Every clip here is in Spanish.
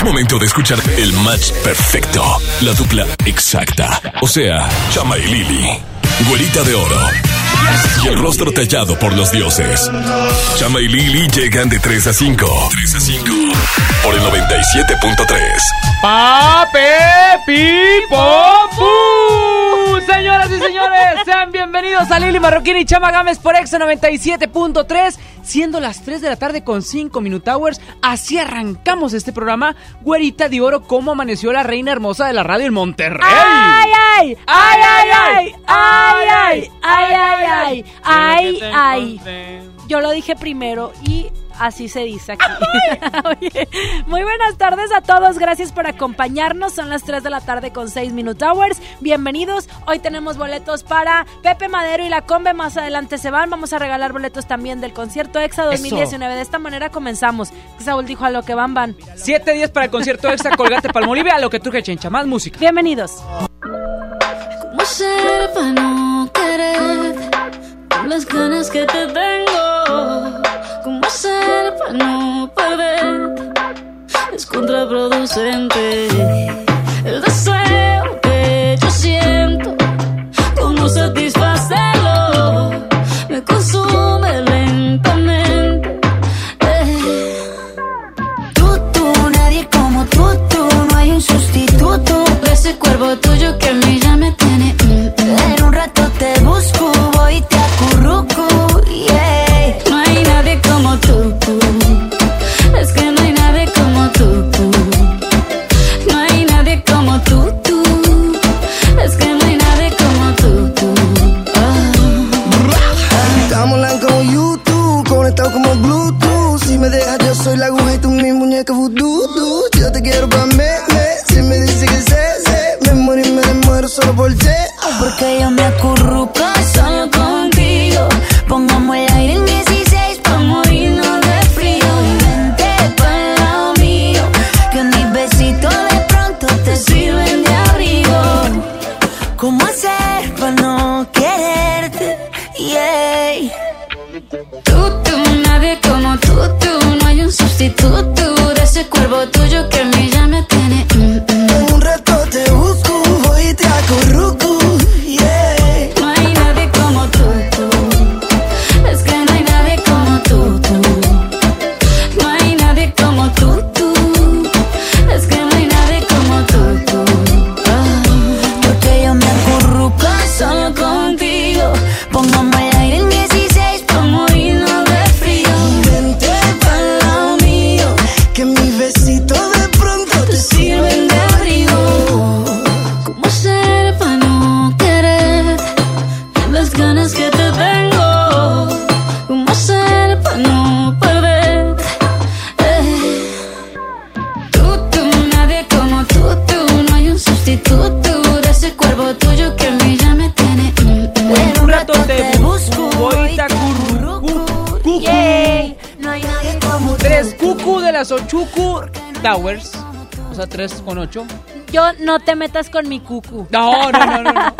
Es momento de escuchar el match perfecto. La dupla exacta. O sea, Chama y Lili. Güerita de oro. Y el rostro tallado por los dioses. Chama y Lili llegan de 3 a 5. 3 a 5. Por el 97.3. ¡Pape Pipo Señoras y señores, sean bienvenidos a Lili Marroquín y Chama Gámez por Exa 97.3, siendo las 3 de la tarde con 5 Minute Hours. Así arrancamos este programa. Güerita de oro, cómo amaneció la reina hermosa de la radio en Monterrey. ¡Ay, ay! ¡Ay, ay, ay! ¡Ay, ay! ¡Ay, ay, ay! ¡Ay, ay! Yo lo dije primero y así se dice aquí. Oye, muy buenas tardes a todos, gracias por acompañarnos. Son las 3 de la tarde con 6 Minute Hours. Bienvenidos. Hoy tenemos boletos para Pepe Madero y la Combe. Más adelante se van. Vamos a regalar boletos también del concierto EXA 2019. De esta manera comenzamos. Saúl dijo a lo que van, van. Siete días para el concierto extra Colgate Palmolive, a lo que truje chencha. Más música. Bienvenidos. ¿Cómo ser para no querer con las ganas que te tengo? ¿Cómo ser para no perder? Es contraproducente el deseo que yo siento. ¿Cómo satisfacerlo? Solo por ti. Porque yo me acurruco solo contigo. Pongamos el aire en 16 pa' morirnos de frío. Y vente pa'l lado mío, que mis besitos de pronto te sirven de abrigo. ¿Cómo hacer para no quererte? Yeah. Tú, tú, nadie como tú, tú. No hay un sustituto de ese cuerpo tuyo que a mí ya me tiene. Tres cucu de las Ochuku Towers. O sea, tres con ocho. Yo no te metas con mi cucu. No, no, no, no. no.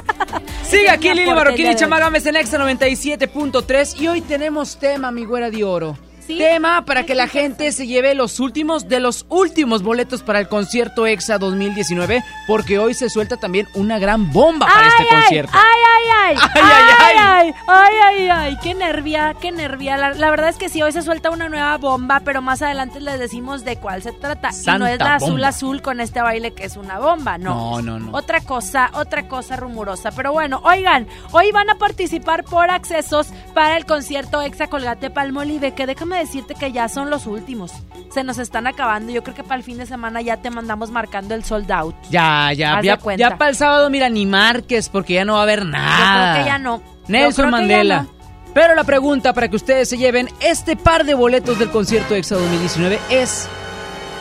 Sigue aquí Lili Marroquín y. Chamagames en Exa 97.3 y hoy tenemos tema, mi güera de oro. ¿Sí? Tema para que la gente se lleve los últimos de los últimos boletos para el concierto EXA 2019, porque hoy se suelta también una gran bomba para este concierto. Ay, ay, ay, Ay, ay, ay, ay, ay, ay, ay, ay, qué nervia, qué nervia. La, verdad es que sí, hoy se suelta una nueva bomba, pero más adelante les decimos de cuál se trata. y no es la azul azul con este baile que es una bomba, no. No, no, no. Otra cosa, otra cosa rumorosa. Pero bueno, oigan, hoy van a participar por accesos para el concierto Exa Colgate Palmolive, que déjame decirte que ya son los últimos. Se nos están acabando. Yo creo que para el fin de semana ya te mandamos marcando el sold out. Ya, ya, Haz ya, ya para el sábado, mira, ni marques, porque ya no va a haber Yo nada. creo que ya no. Yo Nelson Mandela. no. Pero la pregunta para que ustedes se lleven este par de boletos del concierto EXA 2019 es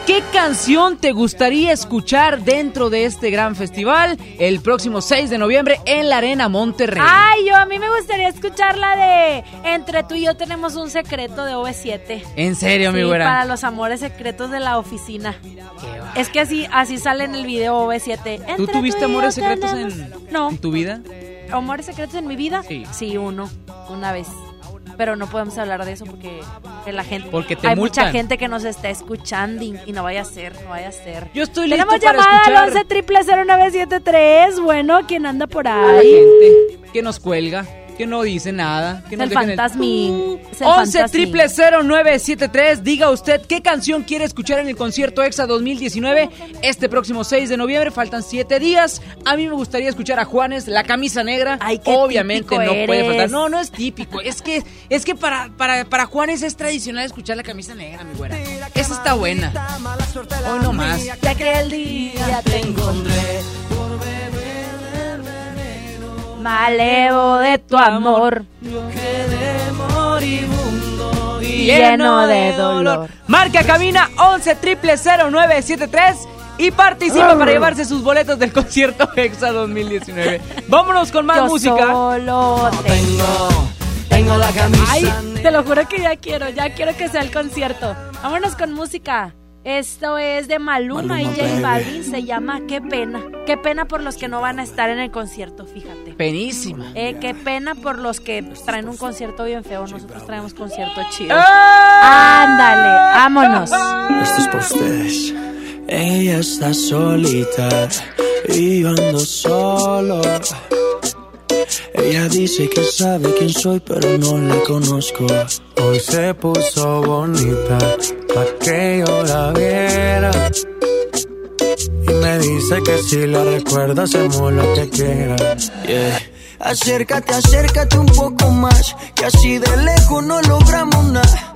¿Qué canción te gustaría escuchar dentro de este gran festival el próximo 6 de noviembre en la Arena Monterrey? Ay, yo a mí me gustaría escuchar la de Entre tú y yo tenemos un secreto de OV7. En serio, mi Sí, güera. para los amores secretos de la oficina. Es que así así sale en el video OV7. ¿Tú Entre tuviste amores secretos tenemos- en, No, en tu vida? amores secretos en mi vida. Sí. Sí, uno, una vez. Pero no podemos hablar de eso porque que la gente Porque te hay mucha gente que nos está escuchando y, y no vaya a ser, no vaya a ser. Yo estoy listo Tenemos para llamada escuchar. al 11 triple 0973. Bueno, ¿quién anda por ahí? gente que nos cuelga, que no dice nada, que Es nos el fantasmín. Es el 11 fantasmín. triple 0973. Diga usted qué canción quiere escuchar en el concierto EXA 2019 este próximo 6 de noviembre. Faltan 7 días. A mí me gustaría escuchar a Juanes, la camisa negra. Ay, qué Obviamente no puede faltar. No, no es típico. Es que, es que para, para, para Juanes es tradicional escuchar la camisa negra, mi güera. Esa está buena. Hoy no más. Ya que el día te encontré. Malevo de tu amor. Lleno de dolor. Marca cabina 11 triple 0973 y participa para llevarse sus boletos del concierto EXA 2019. Vámonos con más Yo música. solo tengo. Tengo la camisa. Ay, te lo juro que ya quiero, ya quiero que sea el concierto. Vámonos con música. Esto es de Maluma, Maluma, y J baby. Balvin. Se llama Qué pena. Qué pena por los que no van a estar en el concierto, fíjate. Penísima. Eh, qué pena por los que traen un concierto bien feo. Nosotros traemos concierto chido. ¡Ah! Ándale, vámonos. Esto es para ustedes. Ella está solita y yo ando solo. Ella dice que sabe quién soy, pero no la conozco. Hoy se puso bonita pa' que yo la viera. Y me dice que si la recuerda hacemos lo que quiera. Yeah. Acércate, acércate un poco más, que así de lejos no logramos nada.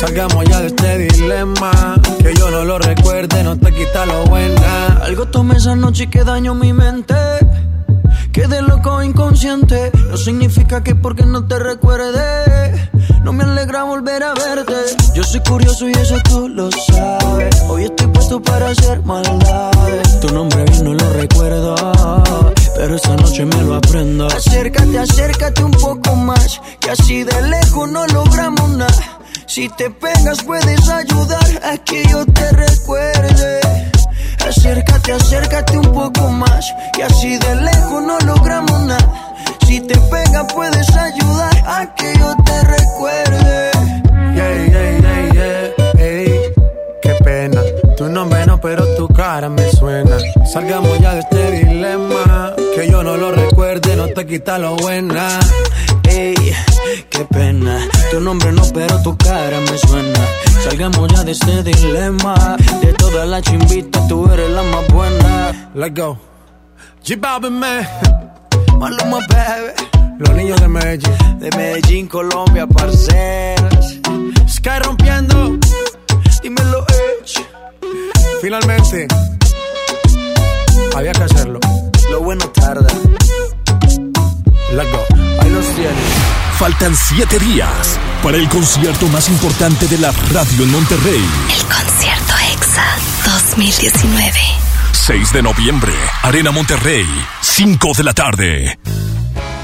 Salgamos ya de este dilema. Que yo no lo recuerde, no te quita lo buena. Algo tomé esa noche y que daño mi mente. Quedé loco inconsciente. No significa que porque no te recuerde. No me alegra volver a verte. Yo soy curioso y eso tú lo sabes. Hoy estoy puesto para hacer maldades. Tu nombre bien no lo recuerdo. Pero esta noche me lo aprendo. Acércate, acércate un poco más. Que así de lejos no logramos nada. Si te pegas puedes ayudar a que yo te recuerde. Acércate, acércate un poco más. Que así de lejos no logramos nada. Si te pega puedes ayudar a que yo te recuerde. Yeah, yeah, yeah, yeah. Ey, qué pena. Tu nombre no, pero tu cara me suena. Salgamos ya de este dilema. Que yo no lo recuerde, no te quita lo buena. Ey, qué pena. Tu nombre no, pero tu cara me suena. Salgamos ya de este dilema. De todas las chimbitas, tú eres la más buena. Let's go. G-Balvin, man. Maluma, baby. Los niños de Medellín. De Medellín, Colombia, parceras. Sky rompiendo. Dímelo, Edge. Finalmente. Había que hacerlo. Lo bueno tarda. Let's go. Ahí los tienes. Faltan siete días para el concierto más importante de la radio en Monterrey. El concierto EXA 2019. 6 de noviembre, Arena Monterrey, 5 de la tarde.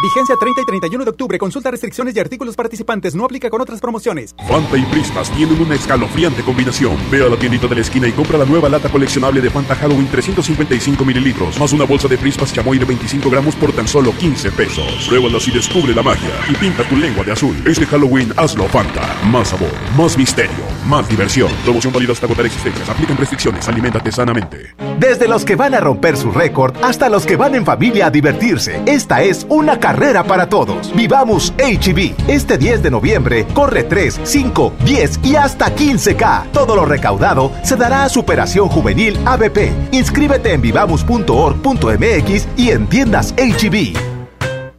Vigencia 30 y 31 de octubre. Consulta restricciones y artículos participantes. No aplica con otras promociones. Fanta y Prismas tienen una escalofriante combinación. Ve a la tiendita de la esquina y compra la nueva lata coleccionable de Fanta Halloween 355 mililitros, más una bolsa de Prismas chamoy de 25 gramos por tan solo 15 pesos. Pruébalas y descubre la magia. Y pinta tu lengua de azul. Este Halloween hazlo Fanta. Más sabor, más misterio, más diversión. Promoción válida hasta agotar existencias. Aplican restricciones. Aliméntate sanamente. Desde los que van a romper su récord hasta los que van en familia a divertirse. Esta es una carrera para todos. Vivamos HB. Este 10 de noviembre corre 3, 5, 10 y hasta 15K. Todo lo recaudado se dará a Superación Juvenil ABP. Inscríbete en vivamos.org.mx y en tiendas HB.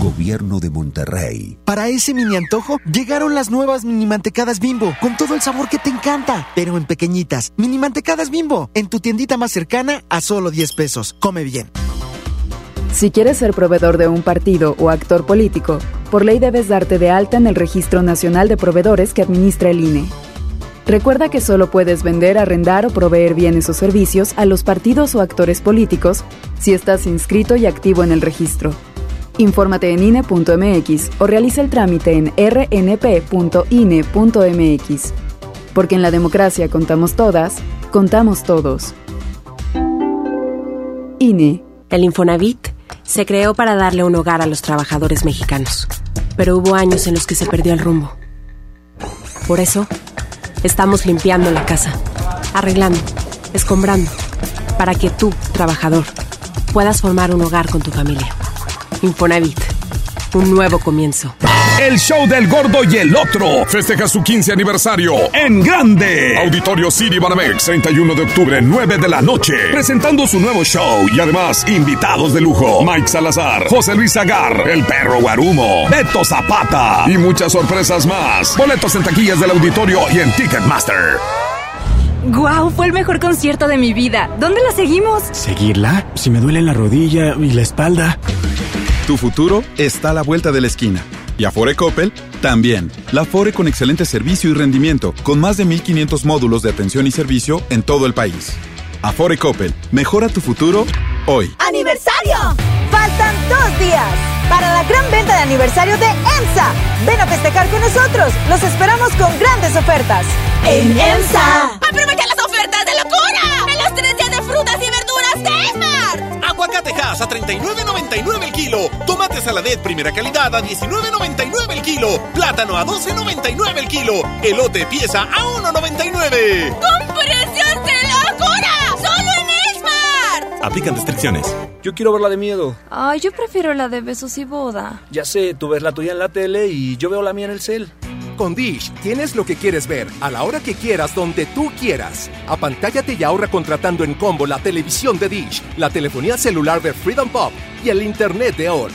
Gobierno de Monterrey. Para ese mini antojo llegaron las nuevas mini mantecadas bimbo, con todo el sabor que te encanta, pero en pequeñitas. Mini mantecadas bimbo, en tu tiendita más cercana a solo 10 pesos. Come bien. Si quieres ser proveedor de un partido o actor político, por ley debes darte de alta en el Registro Nacional de Proveedores que administra el INE. Recuerda que solo puedes vender, arrendar o proveer bienes o servicios a los partidos o actores políticos si estás inscrito y activo en el registro. Infórmate en INE.mx o realiza el trámite en rnp.ine.mx. Porque en la democracia contamos todas, contamos todos. INE. El Infonavit se creó para darle un hogar a los trabajadores mexicanos, pero hubo años en los que se perdió el rumbo. Por eso, estamos limpiando la casa, arreglando, escombrando, para que tú, trabajador, puedas formar un hogar con tu familia. Infonavit, un nuevo comienzo. El show del gordo y el otro festeja su 15 aniversario en grande. Auditorio City Banamex, 31 de octubre, 9 de la noche. Presentando su nuevo show y además invitados de lujo. Mike Salazar, José Luis Agar, El Perro Guarumo, Beto Zapata y muchas sorpresas más. Boletos en taquillas del auditorio y en Ticketmaster. ¡Guau! Fue el mejor concierto de mi vida. ¿Dónde la seguimos? ¿Seguirla? Si me duele la rodilla y la espalda. Tu futuro está a la vuelta de la esquina. Y Afore Coppel también. La Afore con excelente servicio y rendimiento, con más de 1500 módulos de atención y servicio en todo el país. Afore Coppel, mejora tu futuro hoy. ¡Aniversario! Faltan dos días para la gran venta de aniversario de EMSA. Ven a festejar con nosotros. Los esperamos con grandes ofertas. En EMSA. ¡Aprovecha las ofertas de locura! ¡En los tres días de frutas y verduras de Esmar! Aguacatejas a 39.99 el kilo. Tomate saladet primera calidad a 19.99 el kilo. Plátano a 12.99 el kilo. Elote pieza a 1.99. ¡Con precios de locura! ¡Solo en Esmar! Aplican restricciones. Yo quiero ver la de miedo. Ay, yo prefiero la de besos y boda. Ya sé, tú ves la tuya en la tele y yo veo la mía en el cel. Con Dish tienes lo que quieres ver a la hora que quieras, donde tú quieras. Apantállate y ahorra contratando en combo la televisión de Dish, la telefonía celular de Freedom Pop y el internet de ON.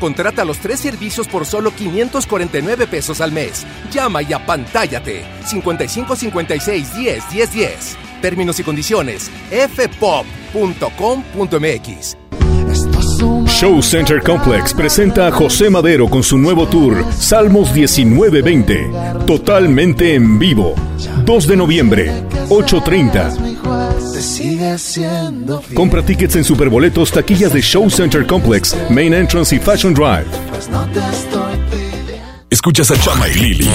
Contrata los tres servicios por solo 549 pesos al mes. Llama y apantállate. 55 56 10 10 10. Términos y condiciones. fpop.com.mx. Show Center Complex presenta a José Madero con su nuevo tour Salmos 1920, totalmente en vivo. 2 de noviembre, 8.30. te sigue siendo fiel. Compra tickets en Superboletos, taquillas de Show Center Complex, Main Entrance y Fashion Drive. Pues Escuchas a Chama y Lili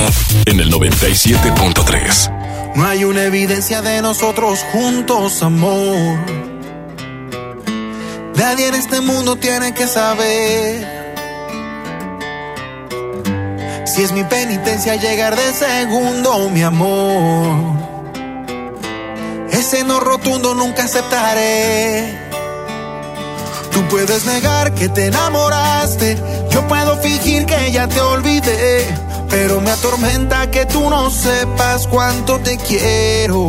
en el 97.3. No hay una evidencia de nosotros juntos, amor. Nadie en este mundo tiene que saber. Si es mi penitencia llegar de segundo, mi amor. Ese no rotundo nunca aceptaré. Tú puedes negar que te enamoraste. Yo puedo fingir que ya te olvidé. Pero me atormenta que tú no sepas cuánto te quiero.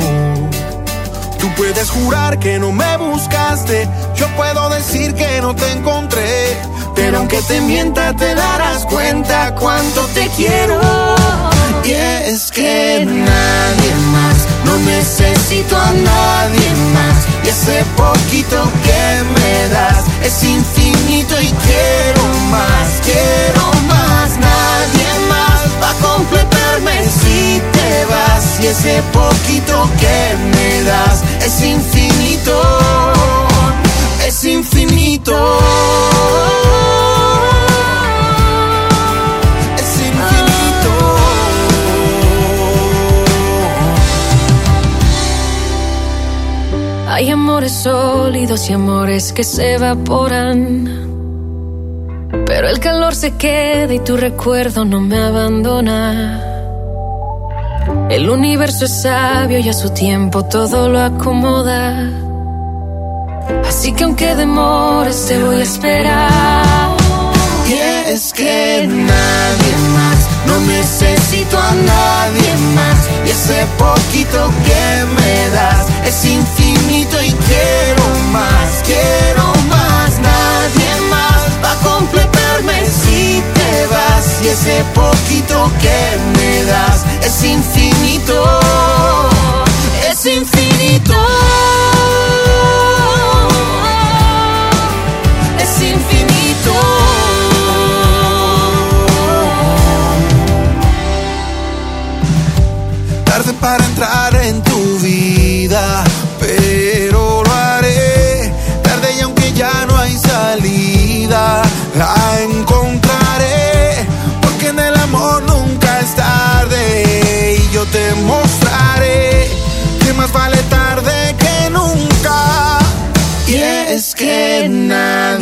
Tú puedes jurar que no me buscaste. Yo puedo decir que no te encontré. Pero aunque te mienta, te darás cuenta cuánto te quiero. Y es que nadie más, no necesito a nadie más. Y ese poquito que me das es infinito y quiero más, quiero más. Nadie más va a completarme si te vas. Y ese poquito que me das es infinito, es infinito. Es infinito. Hay amores sólidos y amores que se evaporan. Pero el calor se queda y tu recuerdo no me abandona. El universo es sabio y a su tiempo todo lo acomoda. Así que aunque demores te voy a esperar. Y que nadie más, no necesito a nadie más. Y ese poquito que me das es infinito y quiero más, quiero más. Nadie más va a completarme si te vas. Y ese poquito que me das es infinito, es infinito. Es infinito. Tarde para entrar en tu vida, pero lo haré. Tarde y aunque ya no hay salida,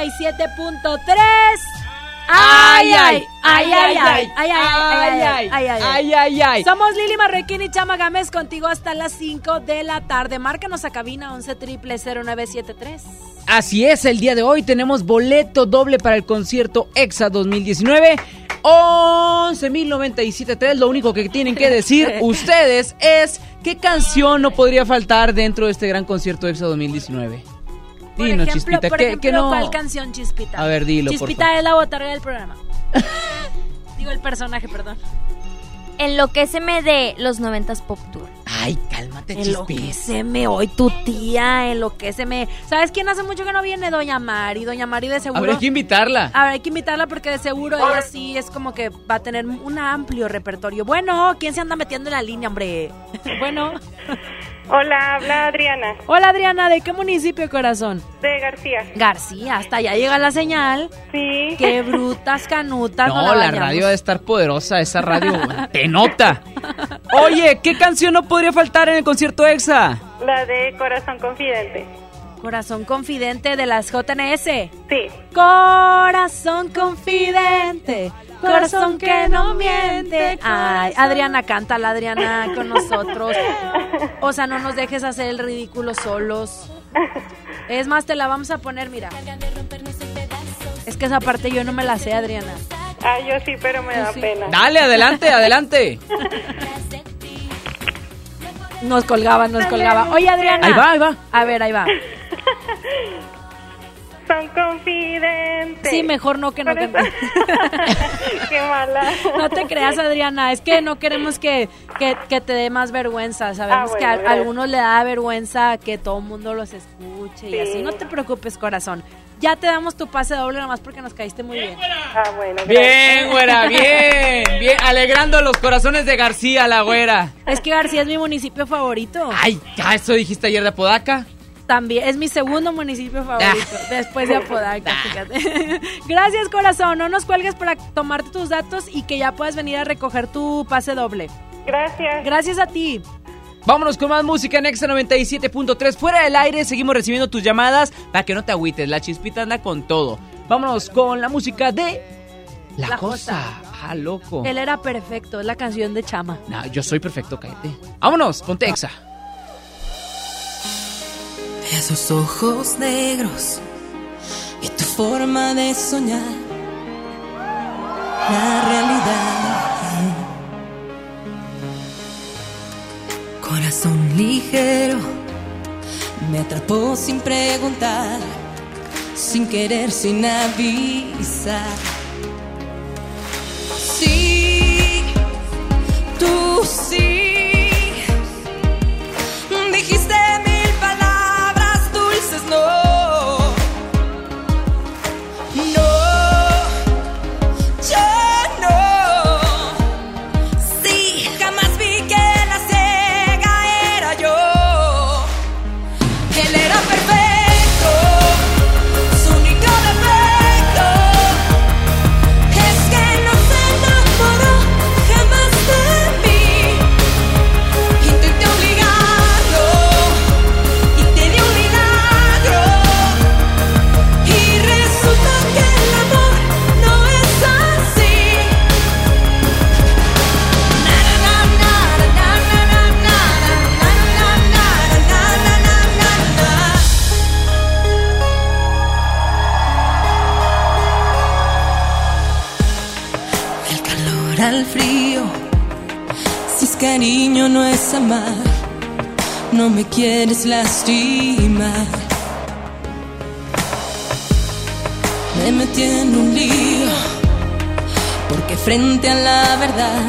97.3. Ay, ay, ay, ay, ay, ay, ay, ay, ay, ay, ay, ay, ay. Somos Lili Marroquín y Chama Gámez contigo hasta las 5 de la tarde. Márcanos a cabina 11 triple 0973. Así es, el día de hoy tenemos boleto doble para el concierto EXA 2019. 11.097.3. Lo único que tienen que decir ustedes es qué canción no podría faltar dentro de este gran concierto EXA 2019. Dinos, ejemplo, Chispita, por ¿qué, ejemplo, qué no? ¿cuál canción, Chispita? A ver, dilo, Chispita es la botarga del programa. Digo el personaje, perdón. Enloquéceme de los 90s Pop Tour. Ay, cálmate. Enloquéceme hoy tu tía, enloquéceme. ¿Sabes quién hace mucho que no viene? Doña Mari. Doña Mari de seguro. Habrá que invitarla. A ver, hay que invitarla porque de seguro ella sí es como que va a tener un amplio repertorio. Bueno, ¿quién se anda metiendo en la línea, hombre? bueno. Hola, habla Adriana, Hola Adriana, ¿de qué municipio, corazón? de García. García, hasta allá llega la señal. Sí. Qué brutas canutas. No, la la radio debe estar poderosa, esa radio te nota. Oye, ¿qué canción no podría faltar en el concierto EXA? La de Corazón Confidente. Corazón confidente de las JNS. Sí. Corazón confidente. Corazón que no miente. Ay, Adriana, cántala, Adriana, con nosotros. O sea, no nos dejes hacer el ridículo solos. Es más, te la vamos a poner, mira. Es que esa parte yo no me la sé, Adriana. Ah, yo sí, pero me da pena. Dale, adelante, adelante. Nos colgaba, nos colgaba. Oye, Adriana. Ahí va, ahí va. A ver, ahí va. Son confidentes. Sí, mejor no que no Por eso- cante. Qué mala. No te creas, Adriana. Es que no queremos que, que, que te dé más vergüenza. Sabemos Ah, que a, algunos le da vergüenza que todo el mundo los escuche y Sí. así. No te preocupes, corazón. Ya te damos tu pase doble nomás porque nos caíste muy bien. Ah, bueno. Bien, güera, bien, bien. Alegrando los corazones de García, la güera. Es que García es mi municipio favorito. Ay, ya eso dijiste ayer de Apodaca. También es mi segundo municipio favorito, Ah. después de Apodaca, fíjate. Gracias, corazón. No nos cuelgues para tomarte tus datos y que ya puedas venir a recoger tu pase doble. Gracias. Gracias a ti. Vámonos con más música en Exa 97.3. Fuera del aire, seguimos recibiendo tus llamadas para que no te agüites. La chispita anda con todo. Vámonos con la música de La, La Cosa. Ah, loco. Él era perfecto, es la canción de Chama. No, yo soy perfecto, cállate. Vámonos, ponte Exa. Esos ojos negros y tu forma de soñar la realidad. Corazón ligero me atrapó sin preguntar, sin querer, sin avisar. Me quieres lastimar. Me metí en un lío, porque frente a la verdad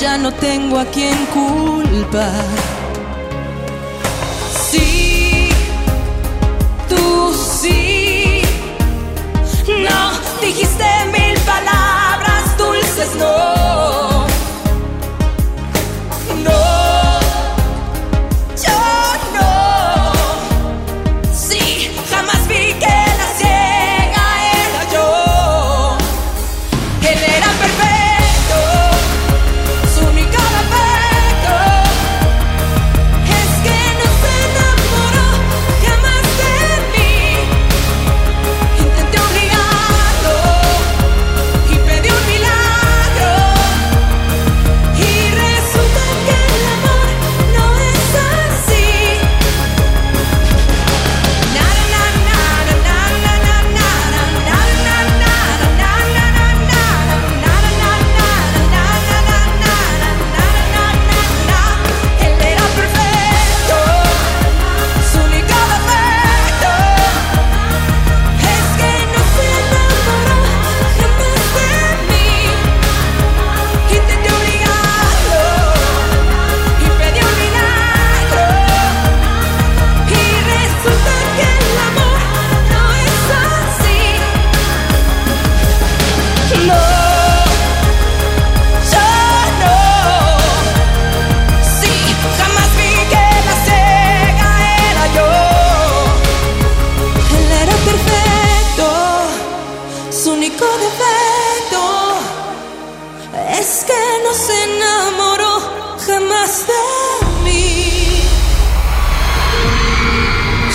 ya no tengo a quien culpar.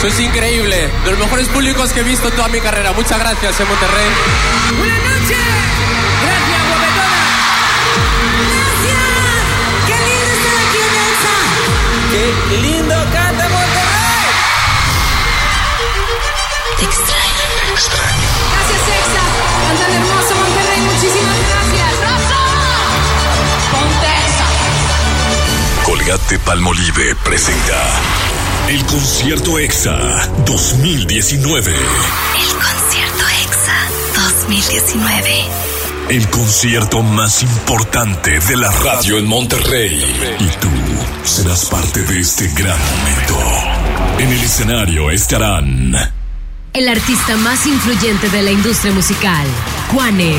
Es increíble, de los mejores públicos que he visto en toda mi carrera. Muchas gracias en Monterrey. Buenas noches. Gracias, guapetona. Gracias. Qué lindo estar aquí en Elsa. Qué lindo canta Monterrey. Extraño, extraño. Gracias, Exa. Cantan hermoso Monterrey. Muchísimas gracias. ¡Rosa! Ponte Colgate Palmolive presenta el concierto EXA 2019. El concierto EXA 2019. El concierto más importante de la radio en Monterrey. Y tú serás parte de este gran momento. En el escenario estarán El artista más influyente de la industria musical, Juanes.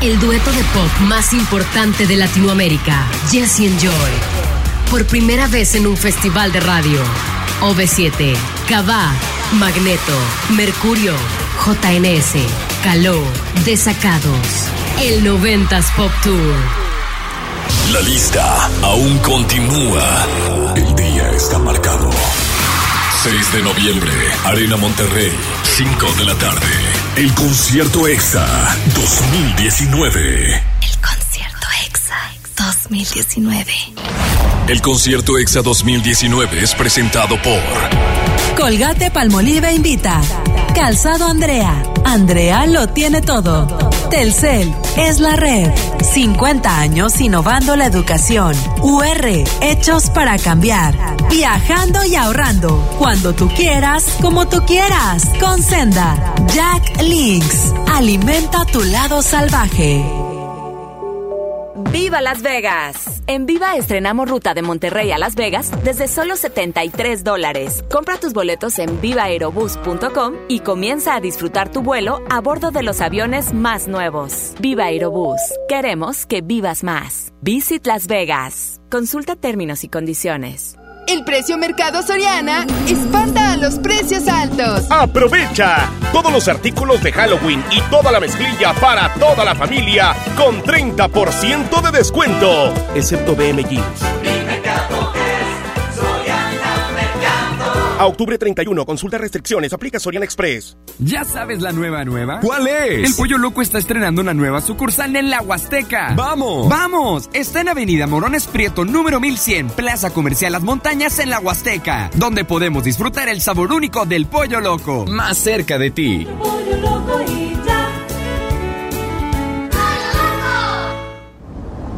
El dueto de pop más importante de Latinoamérica, Jesse and Joy. Por primera vez en un festival de radio. OV7, Cabá, Magneto, Mercurio, JNS, Caló, Desacados. El 90s Pop Tour. La lista aún continúa. El día está marcado. 6 de noviembre, Arena Monterrey, 5 de la tarde. El concierto EXA 2019. El concierto EXA 2019. El concierto EXA 2019 es presentado por Colgate Palmolive invita. Calzado Andrea. Andrea lo tiene todo. Telcel es la red. 50 años innovando la educación. UR, hechos para cambiar. Viajando y ahorrando. Cuando tú quieras, como tú quieras. Con Senda. Jack Links. Alimenta tu lado salvaje. ¡Viva Las Vegas! En Viva estrenamos ruta de Monterrey a Las Vegas desde solo 73 dólares. Compra tus boletos en vivaerobus.com y comienza a disfrutar tu vuelo a bordo de los aviones más nuevos. Viva Aerobús. Queremos que vivas más. Visit Las Vegas. Consulta términos y condiciones. El precio Mercado Soriana espanta a los precios altos. Aprovecha todos los artículos de Halloween y toda la mezclilla para toda la familia con 30% de descuento, excepto BM Jeans. A octubre 31, consulta restricciones, aplica Soriana Express. ¿Ya sabes la nueva nueva? ¿Cuál es? El Pollo Loco está estrenando una nueva sucursal en la Huasteca. ¡Vamos! ¡Vamos! Está en Avenida Morones Prieto, número 1100, Plaza Comercial Las Montañas en la Huasteca, donde podemos disfrutar el sabor único del Pollo Loco. Más cerca de ti.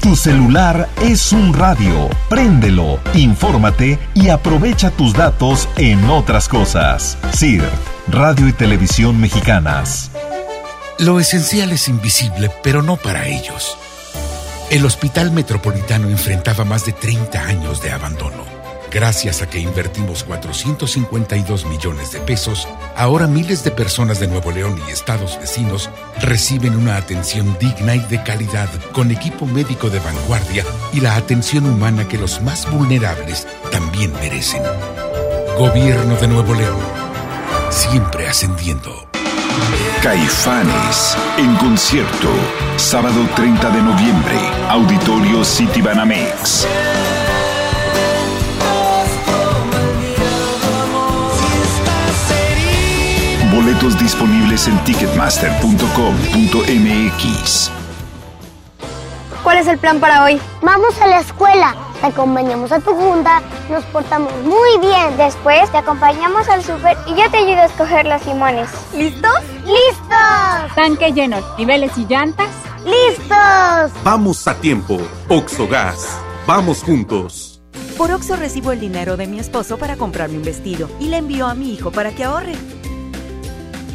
Tu celular es un radio. Préndelo, infórmate y aprovecha tus datos en otras cosas. CIRT, Radio y Televisión Mexicanas. Lo esencial es invisible, pero no para ellos. El Hospital Metropolitano enfrentaba más de 30 años de abandono. Gracias a que invertimos 452 millones de pesos, ahora miles de personas de Nuevo León y estados vecinos reciben una atención digna y de calidad con equipo médico de vanguardia y la atención humana que los más vulnerables también merecen. Gobierno de Nuevo León, siempre ascendiendo. Caifanes en concierto, sábado 30 de noviembre, Auditorio City Boletos disponibles en ticketmaster.com.mx. ¿Cuál es el plan para hoy? Vamos a la escuela, te acompañamos a tu junta, nos portamos muy bien. Después te acompañamos al súper y yo te ayudo a escoger los limones. ¿Listos? ¡Listos! Tanque lleno, niveles y llantas. ¡Listos! Vamos a tiempo. Oxogas. Vamos juntos. Por Oxo recibo el dinero de mi esposo para comprarme un vestido y le envío a mi hijo para que ahorre.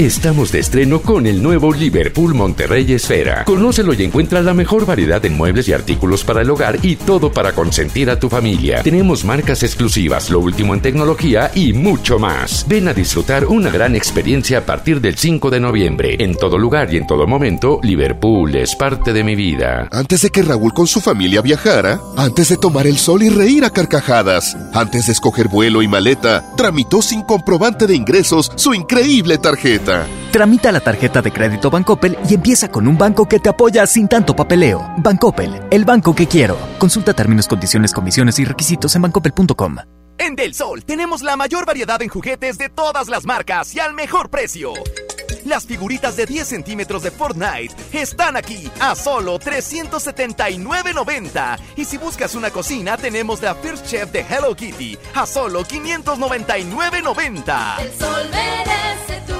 Estamos de estreno con el nuevo Liverpool Monterrey Esfera. Conócelo y encuentra la mejor variedad en muebles y artículos para el hogar y todo para consentir a tu familia. Tenemos marcas exclusivas, lo último en tecnología y mucho más. Ven a disfrutar una gran experiencia a partir del 5 de noviembre. En todo lugar y en todo momento, Liverpool es parte de mi vida. Antes de que Raúl con su familia viajara, antes de tomar el sol y reír a carcajadas, antes de escoger vuelo y maleta, tramitó sin comprobante de ingresos su increíble tarjeta. Tramita la tarjeta de crédito Bancoppel y empieza con un banco que te apoya sin tanto papeleo. Bancoppel, el banco que quiero. Consulta términos, condiciones, comisiones y requisitos en bancoppel.com. En Del Sol tenemos la mayor variedad en juguetes de todas las marcas y al mejor precio. Las figuritas de 10 centímetros de Fortnite están aquí a solo 379.90. Y si buscas una cocina, tenemos la First Chef de Hello Kitty a solo 599.90. El sol merece tu.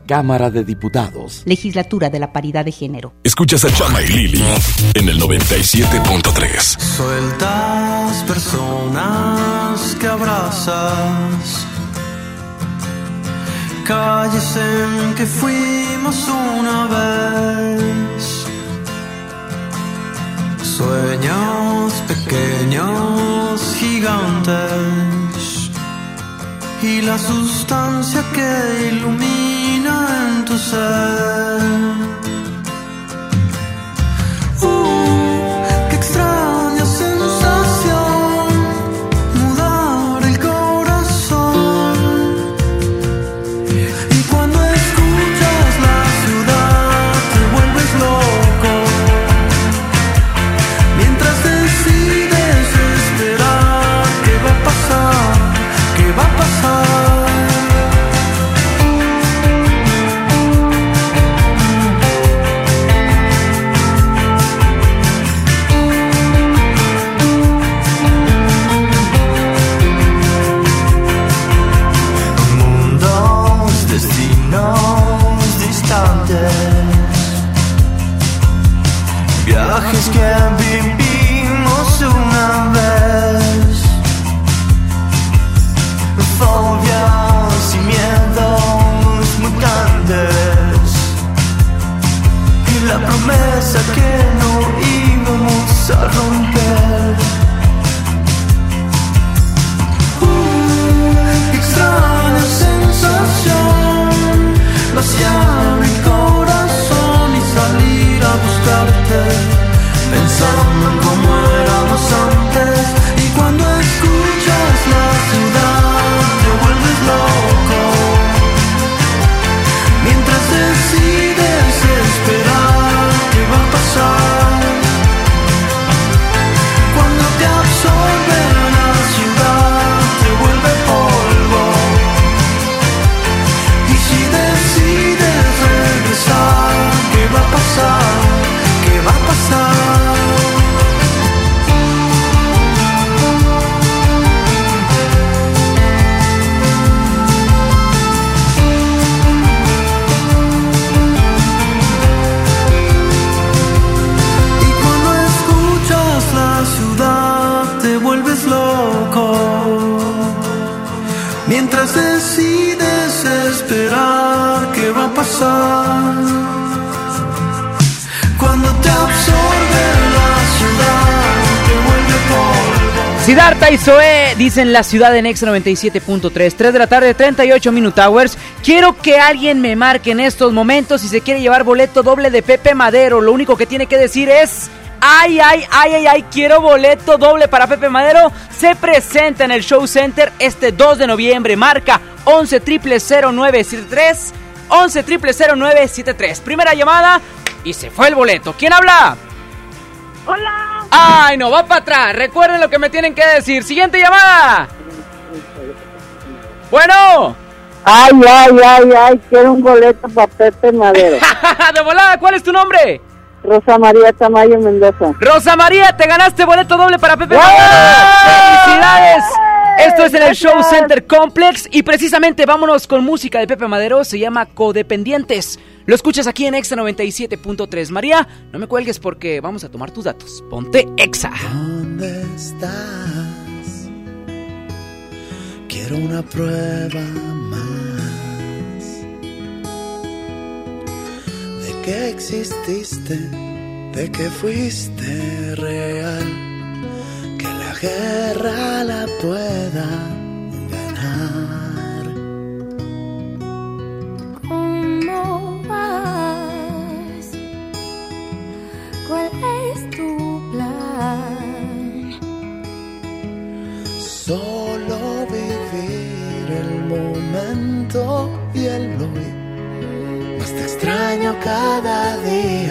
Cámara de Diputados. Legislatura de la Paridad de Género. Escuchas a Chama y Lili en el 97.3. Sueltas personas que abrazas. Calles en que fuimos una vez. Sueños pequeños, gigantes. Y la sustancia que ilumina en Dicen la ciudad en X 97.3, 3 de la tarde, 38 Minute Hours. Quiero que alguien me marque en estos momentos si se quiere llevar boleto doble de Pepe Madero. Lo único que tiene que decir es. Ay, ay, ay, ay, ay, quiero boleto doble para Pepe Madero. Se presenta en el Show Center este 2 de noviembre. Marca 11 0973 11 0973 Primera llamada y se fue el boleto. ¿Quién habla? Ay, no, va para atrás. Recuerden lo que me tienen que decir. Siguiente llamada. Bueno. Ay, ay, ay, ay, quiero un boleto para Pepe Madero. de volada, ¿cuál es tu nombre? Rosa María Tamayo Mendoza. Rosa María, te ganaste boleto doble para Pepe Madero. ¡Felicidades! Esto es en el Show Center Complex y precisamente vámonos con música de Pepe Madero, se llama Codependientes. Lo escuchas aquí en Exa 97.3. María, no me cuelgues porque vamos a tomar tus datos. Ponte Exa. ¿Dónde estás? Quiero una prueba más de que exististe, de que fuiste real, guerra la pueda ganar. ¿Cómo vas? ¿Cuál es tu plan? Solo vivir el momento y el hoy. Más te extraño cada día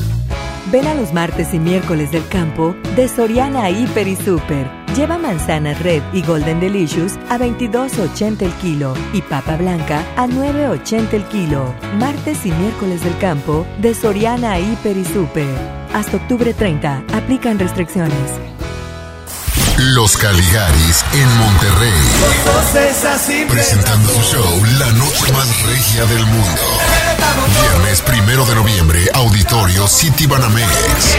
Ven a los martes y miércoles del campo de Soriana Hiper y Super. Lleva manzana red y golden delicious a 22.80 el kilo y papa blanca a 9.80 el kilo. Martes y miércoles del campo de Soriana Hiper y Super. Hasta octubre 30. Aplican restricciones. Los Caligaris en Monterrey. Presentando su show La Noche Más Regia del Mundo. Viernes primero de noviembre, Auditorio City Banamex.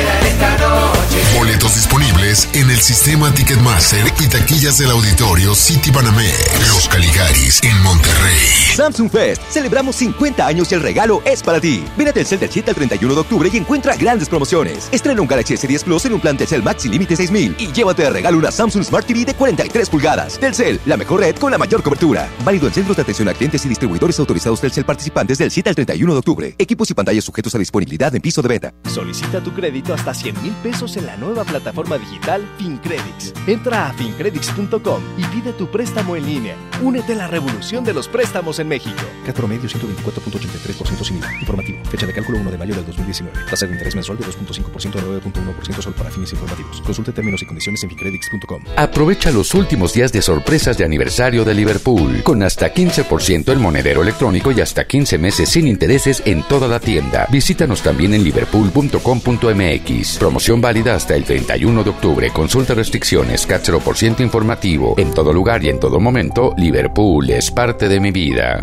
Boletos disponibles en el sistema Ticketmaster y taquillas del Auditorio City Banamex. Los Caligaris en Monterrey. Samsung Fest. Celebramos 50 años y el regalo es para ti. Ven a Telcel del 7 al 31 de octubre y encuentra grandes promociones. Estrena un Galaxy S10 Plus en un plan Telcel Maxi Límite 6000 y llévate de regalo una Samsung Smart TV de 43 pulgadas. Telcel, la mejor red con la mayor cobertura. Válido en centros de atención a clientes y distribuidores autorizados Telcel participantes del 7 al 31 31 de octubre. Equipos y pantallas sujetos a disponibilidad en piso de venta. Solicita tu crédito hasta 100 mil pesos en la nueva plataforma digital FinCredits. Entra a fincredits.com y pide tu préstamo en línea. Únete a la revolución de los préstamos en México. CAT promedio 124.83% sin IVA. Informativo. Fecha de cálculo 1 de mayo del 2019. Tasa de interés mensual de 2.5% a 9.1% solo para fines informativos. Consulte términos y condiciones en fincredits.com. Aprovecha los últimos días de sorpresas de aniversario de Liverpool, con hasta 15% en monedero electrónico y hasta 15 meses sin intereses en toda la tienda. Visítanos también en liverpool.com.mx. Promoción válida hasta el 31 de octubre. Consulta restricciones, CAT 0% informativo. En todo lugar y en todo momento, Liverpool es parte de mi vida.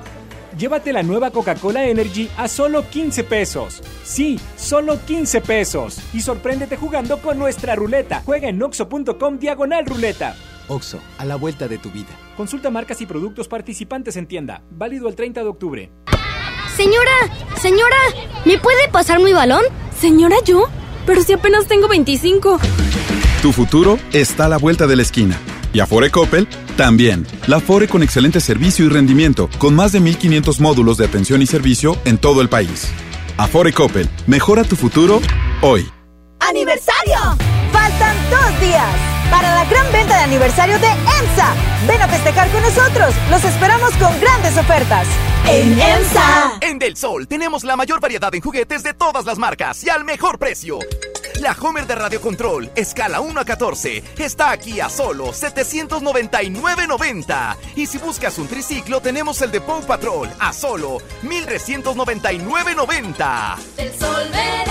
Llévate la nueva Coca-Cola Energy a solo 15 pesos. Sí, solo 15 pesos. Y sorpréndete jugando con nuestra ruleta. Juega en oxo.com diagonal ruleta. Oxo, a la vuelta de tu vida. Consulta marcas y productos participantes en tienda. Válido el 30 de octubre. Señora, señora, ¿me puede pasar mi balón? Señora, ¿yo? Pero si apenas tengo 25. Tu futuro está a la vuelta de la esquina. Y Afore Coppel también. La Afore con excelente servicio y rendimiento, con más de 1500 módulos de atención y servicio en todo el país. Afore Coppel, mejora tu futuro hoy. ¡Aniversario! Faltan dos días para la gran venta de aniversario de EMSA. Ven a festejar con nosotros. Los esperamos con grandes ofertas. En EMSA. En Del Sol tenemos la mayor variedad en juguetes de todas las marcas y al mejor precio. La Homer de Radio Control, escala 1 a 14, está aquí a solo 799.90. Y si buscas un triciclo, tenemos el de Paw Patrol a solo 1399.90. El sol confianza.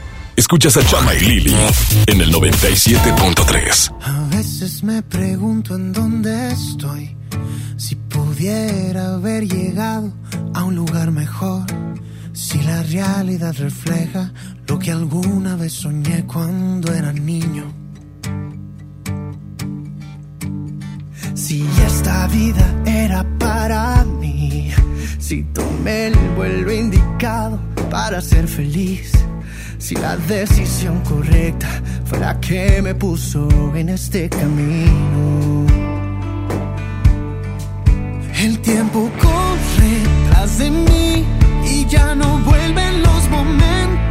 Escuchas a Chama y Lili en el 97.3. A veces me pregunto en dónde estoy. Si pudiera haber llegado a un lugar mejor. Si la realidad refleja lo que alguna vez soñé cuando era niño. Si esta vida era para mí. Si tomé el vuelo indicado para ser feliz. Si la decisión correcta fue la que me puso en este camino. El tiempo corre tras de mí y ya no vuelven los momentos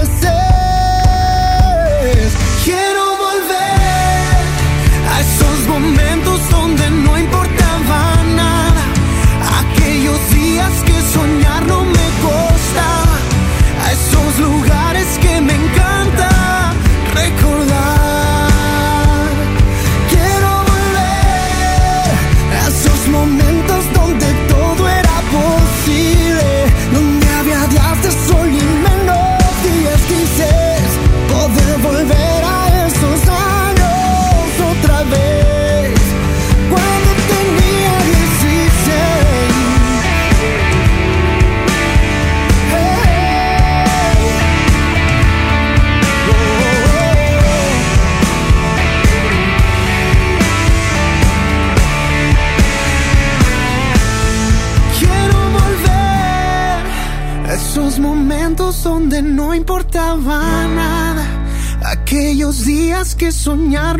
Días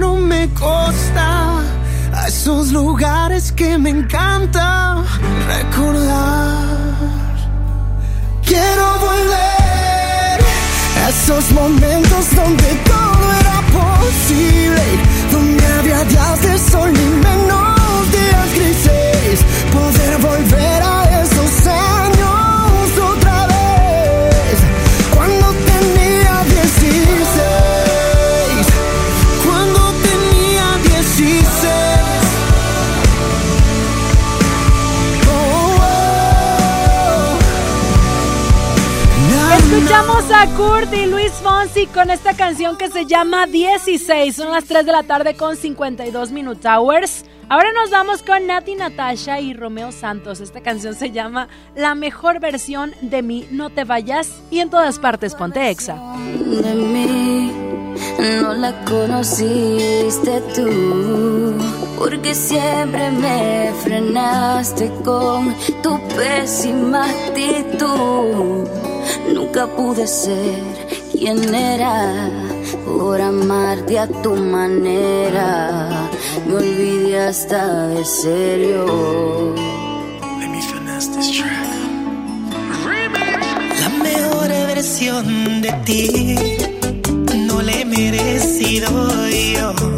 canción que se llama 16. Son las 3 de la tarde con 52 Minute Hours. Ahora nos vamos con Nati Natasha y Romeo Santos. Esta canción se llama La mejor versión de mí, no te vayas. Y en todas partes ponte exa. de mí no la conociste tú, porque siempre me frenaste con tu pésima actitud. Nunca pude ser quien era por amarte a tu manera. Me olvidé hasta de serio. La mejor versión de ti no le he merecido yo.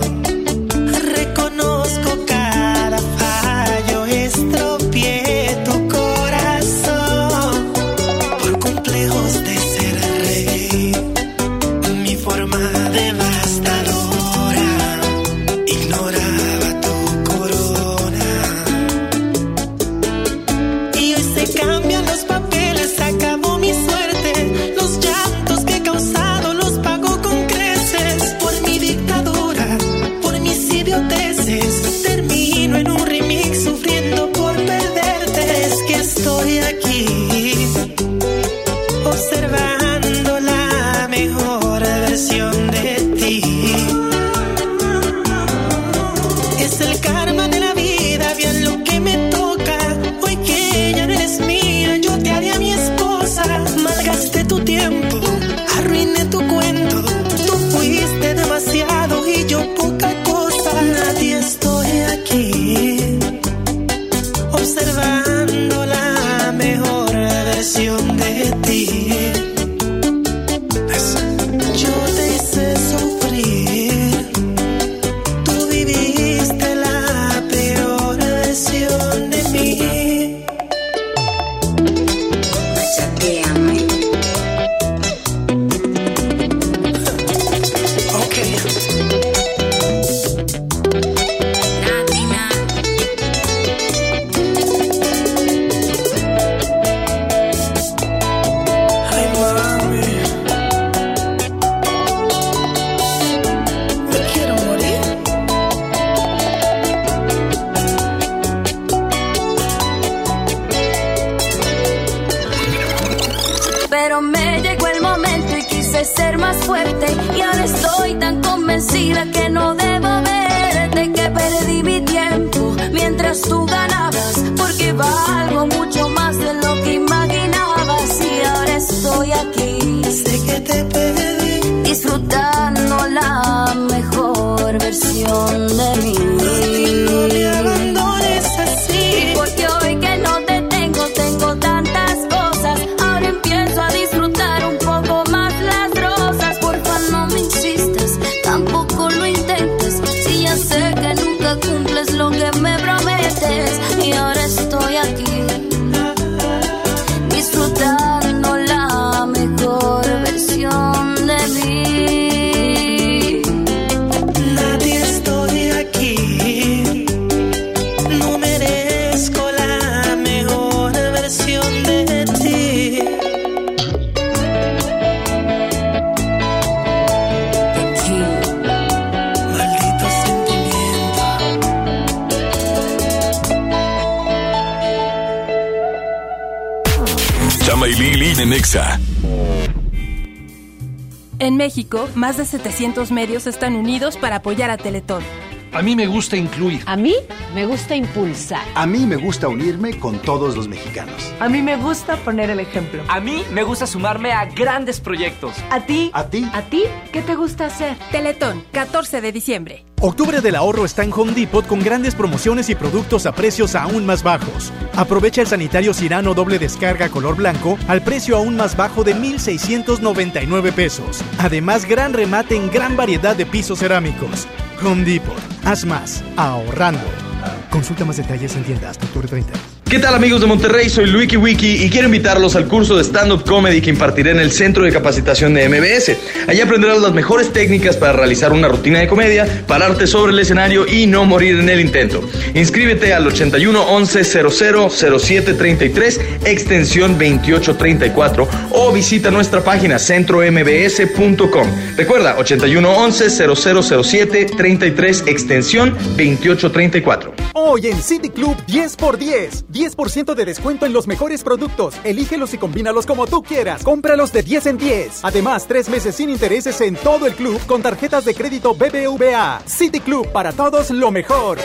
700 medios están unidos para apoyar a Teletón. A mí me gusta incluir. A mí me gusta impulsar. A mí me gusta unirme con todos los mexicanos. A mí me gusta poner el ejemplo. A mí me gusta sumarme a grandes proyectos. ¿A ti? ¿A ti? ¿A ti? ¿Qué te gusta hacer? Teletón, 14 de diciembre. Octubre del ahorro está en Home Depot con grandes promociones y productos a precios aún más bajos. Aprovecha el sanitario Cirano doble descarga color blanco al precio aún más bajo de 1,699 pesos. Además, gran remate en gran variedad de pisos cerámicos. Home Depot. Haz más, ahorrando. Consulta más detalles en tiendas octubre 30. ¿Qué tal amigos de Monterrey? Soy Luiki Wiki y quiero invitarlos al curso de stand-up comedy que impartiré en el Centro de Capacitación de MBS. Allí aprenderás las mejores técnicas para realizar una rutina de comedia, pararte sobre el escenario y no morir en el intento. Inscríbete al 81 11 00 07 33 extensión 2834 o visita nuestra página centrombs.com. Recuerda 81 11 0007 33 extensión 2834. Hoy en City Club 10 por 10. 10% de descuento en los mejores productos. Elígelos y combínalos como tú quieras. Cómpralos de 10 en 10. Además, tres meses sin intereses en todo el club con tarjetas de crédito BBVA. City Club para todos lo mejor.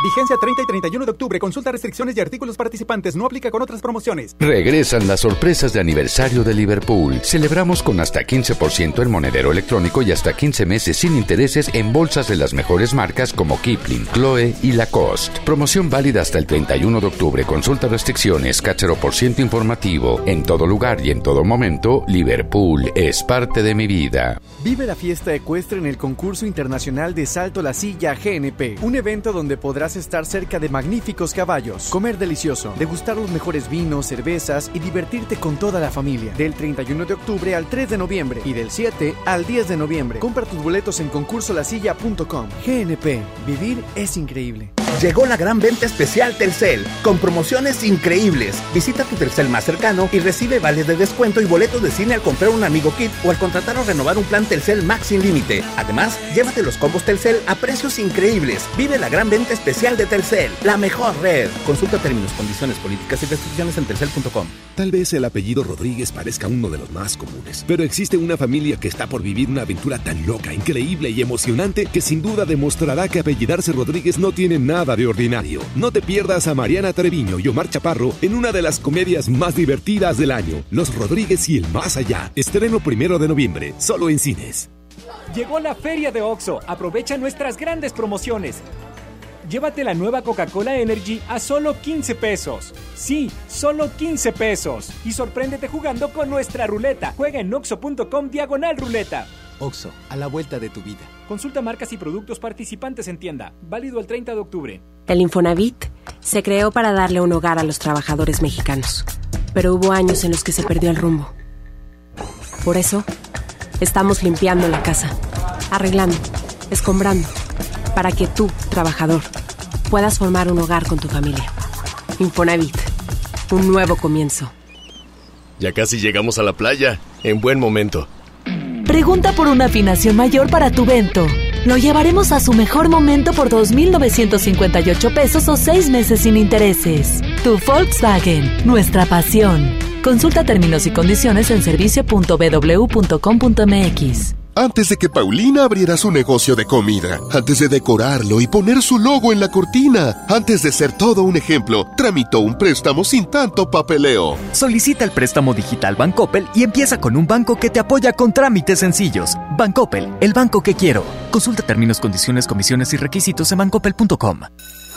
Vigencia 30 y 31 de octubre. Consulta restricciones y artículos participantes. No aplica con otras promociones. Regresan las sorpresas de aniversario de Liverpool. Celebramos con hasta 15% en monedero electrónico y hasta 15 meses sin intereses en bolsas de las mejores marcas como Kipling, Chloe y Lacoste. Promoción válida hasta el 31 de octubre. Consulta restricciones, cachero por ciento informativo. En todo lugar y en todo momento, Liverpool es parte de mi vida. Vive la fiesta ecuestre en el concurso internacional de Salto la Silla GNP, un evento donde podrás estar cerca de magníficos caballos, comer delicioso, degustar los mejores vinos, cervezas y divertirte con toda la familia. Del 31 de octubre al 3 de noviembre y del 7 al 10 de noviembre. Compra tus boletos en concursolasilla.com. GNP, vivir es increíble. Llegó la gran venta especial Telcel, con promociones increíbles. Visita tu Telcel más cercano y recibe vales de descuento y boletos de cine al comprar un amigo kit o al contratar o renovar un plan Telcel Max sin límite. Además, llévate los combos Telcel a precios increíbles. Vive la gran venta especial de Telcel, la mejor red. Consulta términos, condiciones, políticas y restricciones en telcel.com. Tal vez el apellido Rodríguez parezca uno de los más comunes, pero existe una familia que está por vivir una aventura tan loca, increíble y emocionante que sin duda demostrará que apellidarse Rodríguez no tiene nada de ordinario. No te pierdas a Mariana Treviño y Omar Chaparro en una de las comedias más divertidas del año, Los Rodríguez y el Más Allá. Estreno primero de noviembre, solo en cines. Llegó la feria de OXO. Aprovecha nuestras grandes promociones. Llévate la nueva Coca-Cola Energy a solo 15 pesos. Sí, solo 15 pesos. Y sorpréndete jugando con nuestra ruleta. Juega en oxo.com diagonal ruleta. OXO, a la vuelta de tu vida. Consulta marcas y productos participantes en tienda. Válido el 30 de octubre. El Infonavit se creó para darle un hogar a los trabajadores mexicanos. Pero hubo años en los que se perdió el rumbo. Por eso, estamos limpiando la casa, arreglando, escombrando, para que tú, trabajador, puedas formar un hogar con tu familia. Infonavit, un nuevo comienzo. Ya casi llegamos a la playa, en buen momento. Pregunta por una afinación mayor para tu vento. Lo llevaremos a su mejor momento por 2.958 pesos o seis meses sin intereses. Tu Volkswagen, nuestra pasión. Consulta términos y condiciones en servicio.bw.com.mx. antes de que Paulina abriera su negocio de comida, antes de decorarlo y poner su logo en la cortina, antes de ser todo un ejemplo, tramitó un préstamo sin tanto papeleo. Solicita el préstamo digital Bancoppel y empieza con un banco que te apoya con trámites sencillos. Bancoppel, el banco que quiero. Consulta términos, condiciones, comisiones y requisitos en bancoppel.com.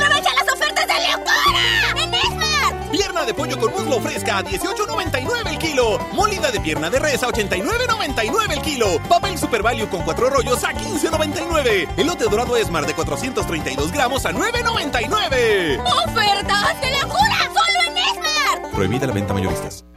¡Aprovecha las ofertas de locura! ¡En Esmar! Pierna de pollo con muslo fresca a 18.99 el kilo. Molida de pierna de res a 89.99 el kilo. Papel Super Value con cuatro rollos a 15.99. Elote dorado Esmar de 432 gramos a 9.99. ¡Ofertas de locura! ¡Solo en Esmar! Prohibida la venta mayoristas.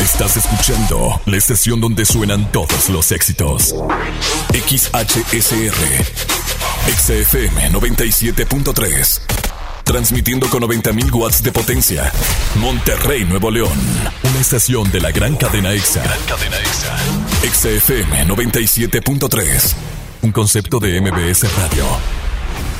Estás escuchando la estación donde suenan todos los éxitos. XHSR. XFM 97.3. Transmitiendo con 90.000 watts de potencia. Monterrey, Nuevo León. Una estación de la gran cadena EXA. Gran cadena EXA. XFM 97.3. Un concepto de MBS Radio.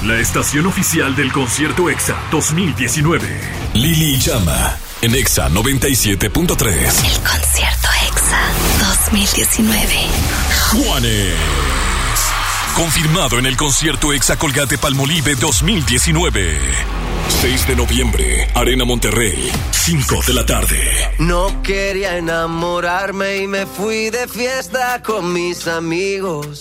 La estación oficial del concierto EXA 2019. Lili Llama en EXA 97.3. El concierto EXA 2019. Juanes. Confirmado en el concierto EXA Colgate Palmolive 2019. 6 de noviembre, Arena Monterrey, 5 de la tarde. No quería enamorarme y me fui de fiesta con mis amigos.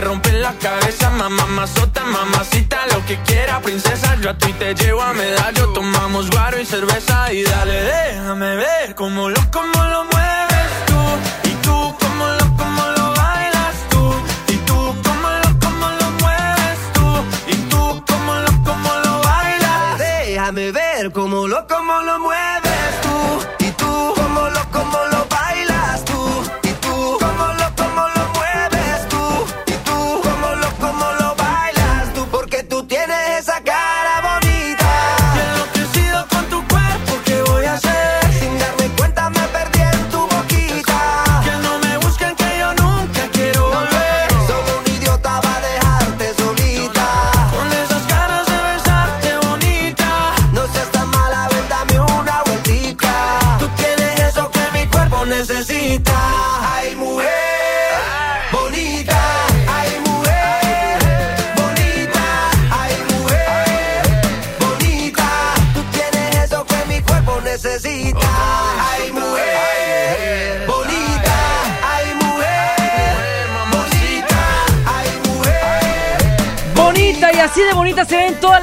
rompen la cabeza, mamá, mazota, mamacita, lo que quiera, princesa. Yo a ti te llevo a medallo, tomamos guaro y cerveza y dale, déjame ver cómo lo, cómo lo mueves tú y tú cómo lo, cómo lo bailas tú y tú cómo lo, cómo lo mueves tú y tú cómo lo, cómo lo bailas. Déjame ver cómo lo, cómo lo mueves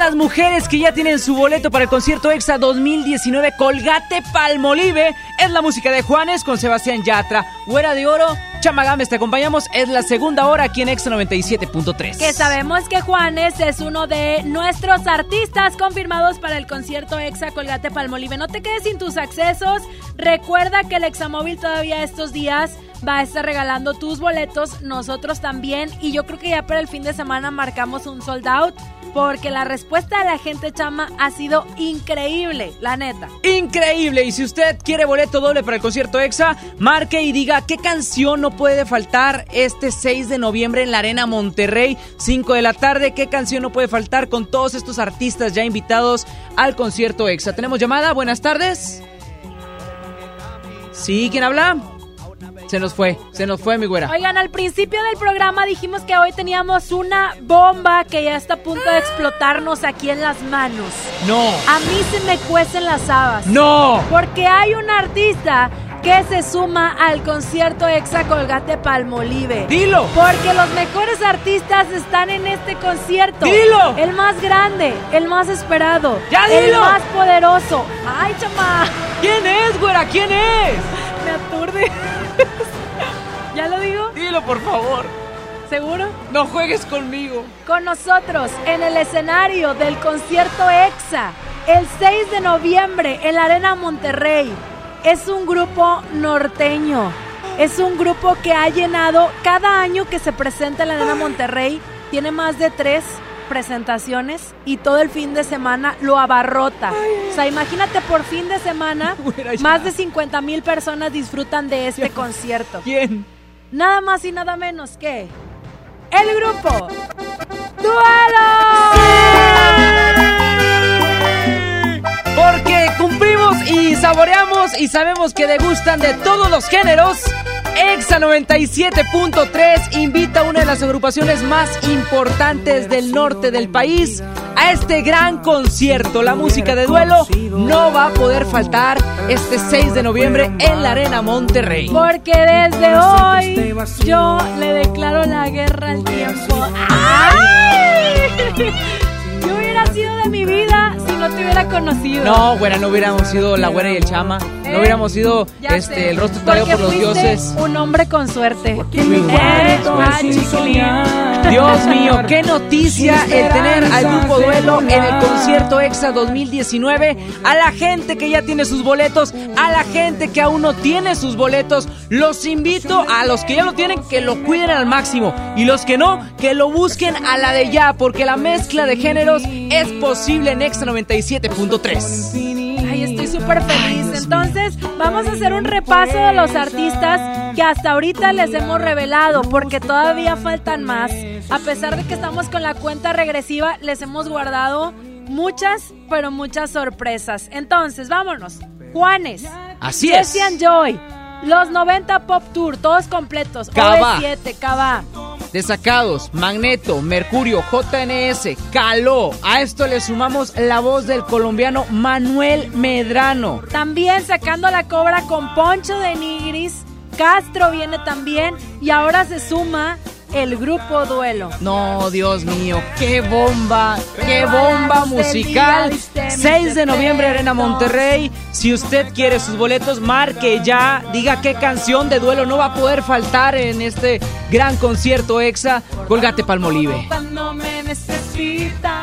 las mujeres que ya tienen su boleto para el concierto EXA 2019 Colgate Palmolive. Es la música de Juanes con Sebastián Yatra. Güera de Oro, Chamagames, te acompañamos. Es la segunda hora aquí en EXA 97.3. Que sabemos que Juanes es uno de nuestros artistas confirmados para el concierto EXA Colgate Palmolive. No te quedes sin tus accesos. Recuerda que el Examóvil todavía estos días va a estar regalando tus boletos, nosotros también. Y yo creo que ya para el fin de semana marcamos un sold out. Porque la respuesta de la gente chama ha sido increíble, la neta. Increíble. Y si usted quiere boleto doble para el concierto EXA, marque y diga qué canción no puede faltar este 6 de noviembre en la Arena Monterrey, 5 de la tarde. ¿Qué canción no puede faltar con todos estos artistas ya invitados al concierto EXA? Tenemos llamada. Buenas tardes. Sí, ¿quién habla? Se nos fue, se nos fue mi güera. Oigan, al principio del programa dijimos que hoy teníamos una bomba que ya está a punto de explotarnos aquí en las manos. No. A mí se me cuecen las habas. No. Porque hay un artista que se suma al concierto Exa Colgate Palmolive. Dilo. Porque los mejores artistas están en este concierto. Dilo. El más grande, el más esperado. Ya El dilo. más poderoso. Ay, chama. ¿Quién es, güera? ¿Quién es? Me aturde. ¿Ya lo digo? Dilo, por favor. ¿Seguro? No juegues conmigo. Con nosotros en el escenario del concierto EXA, el 6 de noviembre en la Arena Monterrey. Es un grupo norteño. Es un grupo que ha llenado cada año que se presenta en la Arena Monterrey. Tiene más de tres presentaciones y todo el fin de semana lo abarrota. O sea, imagínate por fin de semana, más de 50 mil personas disfrutan de este concierto. ¿Quién? Nada más y nada menos que el grupo Duelo. Porque cumplimos y saboreamos y sabemos que degustan de todos los géneros. Exa 97.3 invita a una de las agrupaciones más importantes del norte del país a este gran concierto. La música de duelo no va a poder faltar este 6 de noviembre en la Arena Monterrey. Porque desde hoy yo le declaro la guerra al tiempo. ¡Ay! ¿Qué hubiera sido de mi vida si no te hubiera conocido? No, güera, no hubiéramos sido la güera y el chama. No hubiéramos sido este, sé. el rostro tallado Porque por los dioses. Un hombre con suerte. Eh, ah. Dios mío, qué noticia el tener al grupo Duelo en el concierto EXA 2019. A la gente que ya tiene sus boletos, a la gente que aún no tiene sus boletos, los invito a los que ya lo tienen que lo cuiden al máximo y los que no, que lo busquen a la de ya, porque la mezcla de géneros es posible en EXA 97.3. Súper feliz. Entonces, vamos a hacer un repaso de los artistas que hasta ahorita les hemos revelado, porque todavía faltan más. A pesar de que estamos con la cuenta regresiva, les hemos guardado muchas, pero muchas sorpresas. Entonces, vámonos. Juanes. Así Jesse es. and Joy. Los 90 Pop Tour, todos completos. Cava. OV7, Cava. Desacados, Magneto, Mercurio, JNS, Caló. A esto le sumamos la voz del colombiano Manuel Medrano. También sacando la cobra con Poncho de Nigris. Castro viene también. Y ahora se suma el grupo Duelo. No, Dios mío, qué bomba, qué bomba musical. 6 de noviembre, Arena Monterrey. Si usted quiere sus boletos, marque ya. Diga qué canción de duelo no va a poder faltar en este gran concierto EXA. Colgate Palmolive.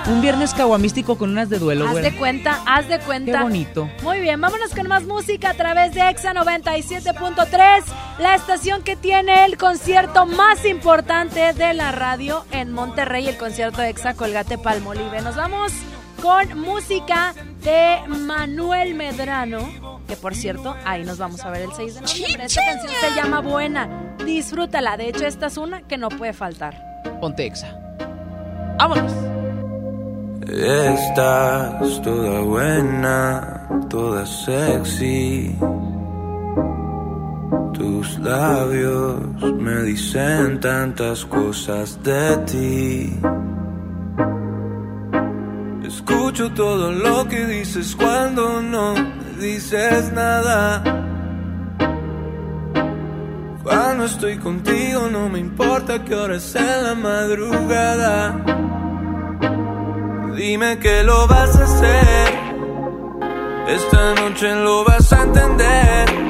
Un viernes caguamístico con unas de duelo, Haz de cuenta, haz de cuenta. Qué bonito. Muy bien, vámonos con más música a través de Exa 97.3, la estación que tiene el concierto más importante de la radio en Monterrey, el concierto de Exa Colgate Palmolive. Nos vamos con música de Manuel Medrano, que por cierto, ahí nos vamos a ver el 6 de noviembre. Esta canción se llama Buena, disfrútala. De hecho, esta es una que no puede faltar. Ponte EXA. Vámonos. Estás toda buena, toda sexy. Tus labios me dicen tantas cosas de ti. Escucho todo lo que dices cuando no me dices nada. Cuando estoy contigo no me importa que hora es la madrugada. Dime que lo vas a hacer. Esta noche lo vas a entender.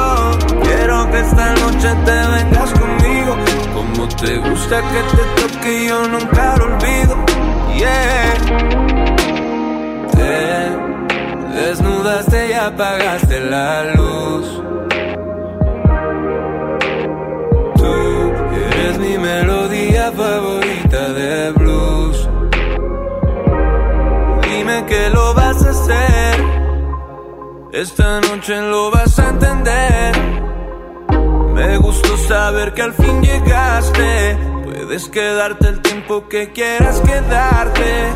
Que esta noche te vengas conmigo. Como te gusta que te toque yo nunca lo olvido. Yeah. Te desnudaste y apagaste la luz. Tú eres mi melodía favorita de blues. Dime que lo vas a hacer. Esta noche lo vas a entender. Me gustó saber que al fin llegaste. Puedes quedarte el tiempo que quieras quedarte.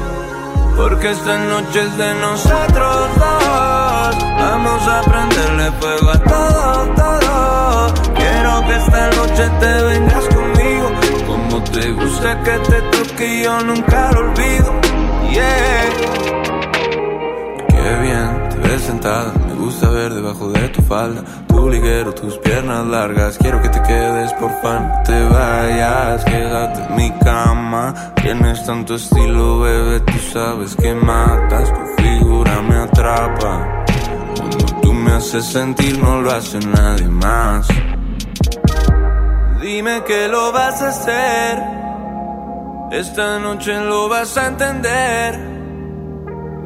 Porque esta noche es de nosotros dos. Vamos a prenderle fuego a todo, todo. Quiero que esta noche te vengas conmigo. Como te gusta que te toque yo nunca lo olvido. Yeah. Qué bien te ves sentada. Me gusta ver debajo de tu falda. Tu liguero, tus piernas largas. Quiero que te quedes, por fan. Te vayas, quédate en mi cama. Tienes tanto estilo, bebé. Tú sabes que matas. Tu figura me atrapa. Cuando tú me haces sentir, no lo hace nadie más. Dime que lo vas a hacer. Esta noche lo vas a entender.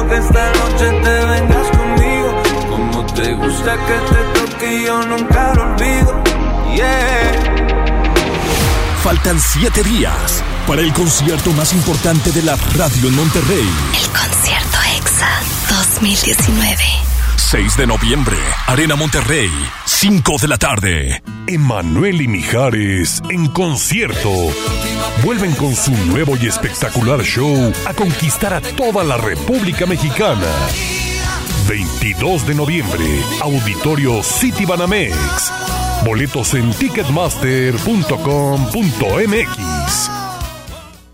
Quiero que esta noche te vengas conmigo. Como te gusta que te toque yo nunca lo olvido. Yeah. Faltan siete días para el concierto más importante de la radio en Monterrey. El concierto EXA 2019. 6 de noviembre, Arena Monterrey, 5 de la tarde. Emanuel y Mijares en concierto. Vuelven con su nuevo y espectacular show a conquistar a toda la República Mexicana. 22 de noviembre, Auditorio City Banamex. Boletos en ticketmaster.com.mx.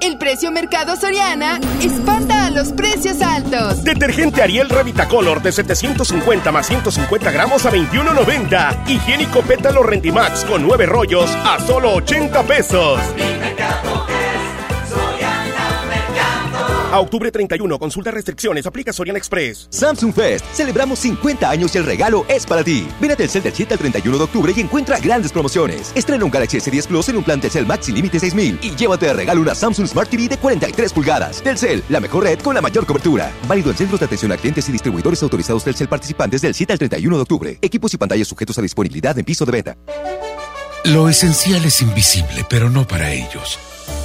El precio Mercado Soriana espanta a los precios altos. Detergente Ariel Revita Color de 750 más 150 gramos a 21.90. Higiénico Pétalo Rendimax con 9 rollos a solo 80 pesos. A octubre 31, consulta restricciones, aplica Soriana Express. Samsung Fest, celebramos 50 años y el regalo es para ti. Ven a Telcel del 7 al 31 de octubre y encuentra grandes promociones. Estrena un Galaxy S10 Plus en un plan Telcel Max sin límite 6000 y llévate de regalo una Samsung Smart TV de 43 pulgadas. Telcel, la mejor red con la mayor cobertura. Válido en centros de atención a clientes y distribuidores autorizados Telcel participantes del 7 al 31 de octubre. Equipos y pantallas sujetos a disponibilidad en piso de venta. Lo esencial es invisible, pero no para ellos.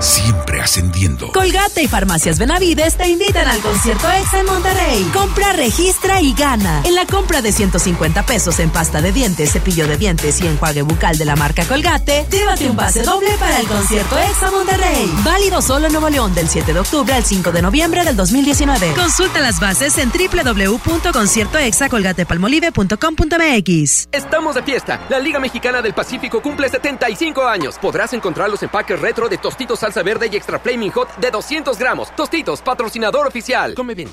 Siempre ascendiendo. Colgate y Farmacias Benavides te invitan al concierto EXA en Monterrey. Compra, registra y gana. En la compra de 150 pesos en pasta de dientes, cepillo de dientes y enjuague bucal de la marca Colgate, llévate un pase doble para el concierto EXA Monterrey. Válido solo en Nuevo León del 7 de octubre al 5 de noviembre del 2019. Consulta las bases en www.conciertoexacolgatepalmolive.com.mx. Estamos de fiesta. La Liga Mexicana del Pacífico cumple 75 años. Podrás encontrar los empaques retro de Tostitos Salsa Verde y Extra Flaming Hot de 200 gramos. Tostitos, patrocinador oficial. Come bien.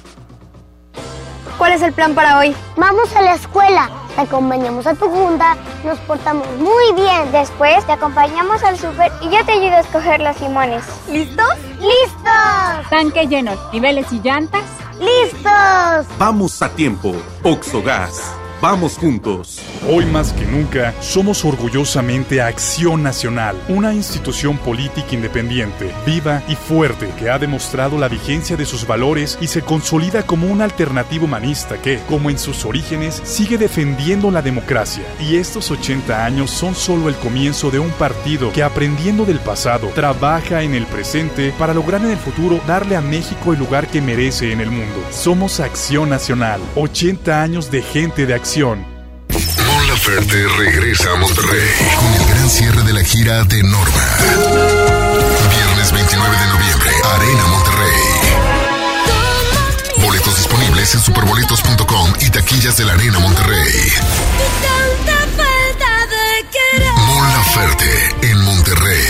¿Cuál es el plan para hoy? Vamos a la escuela, te acompañamos a tu junta, nos portamos muy bien. Después te acompañamos al súper y yo te ayudo a escoger los limones. ¿Listos? ¡Listos! Tanque lleno, niveles y llantas. ¡Listos! Vamos a tiempo. Oxogas. Vamos juntos. Hoy más que nunca, somos orgullosamente Acción Nacional, una institución política independiente, viva y fuerte que ha demostrado la vigencia de sus valores y se consolida como una alternativa humanista que, como en sus orígenes, sigue defendiendo la democracia. Y estos 80 años son solo el comienzo de un partido que, aprendiendo del pasado, trabaja en el presente para lograr en el futuro darle a México el lugar que merece en el mundo. Somos Acción Nacional, 80 años de gente de acción. Mon Laferte regresa a Monterrey con el gran cierre de la gira de Norma. Viernes 29 de noviembre, Arena Monterrey. Boletos disponibles en superboletos.com y taquillas de la Arena Monterrey. Mon Laferte en Monterrey.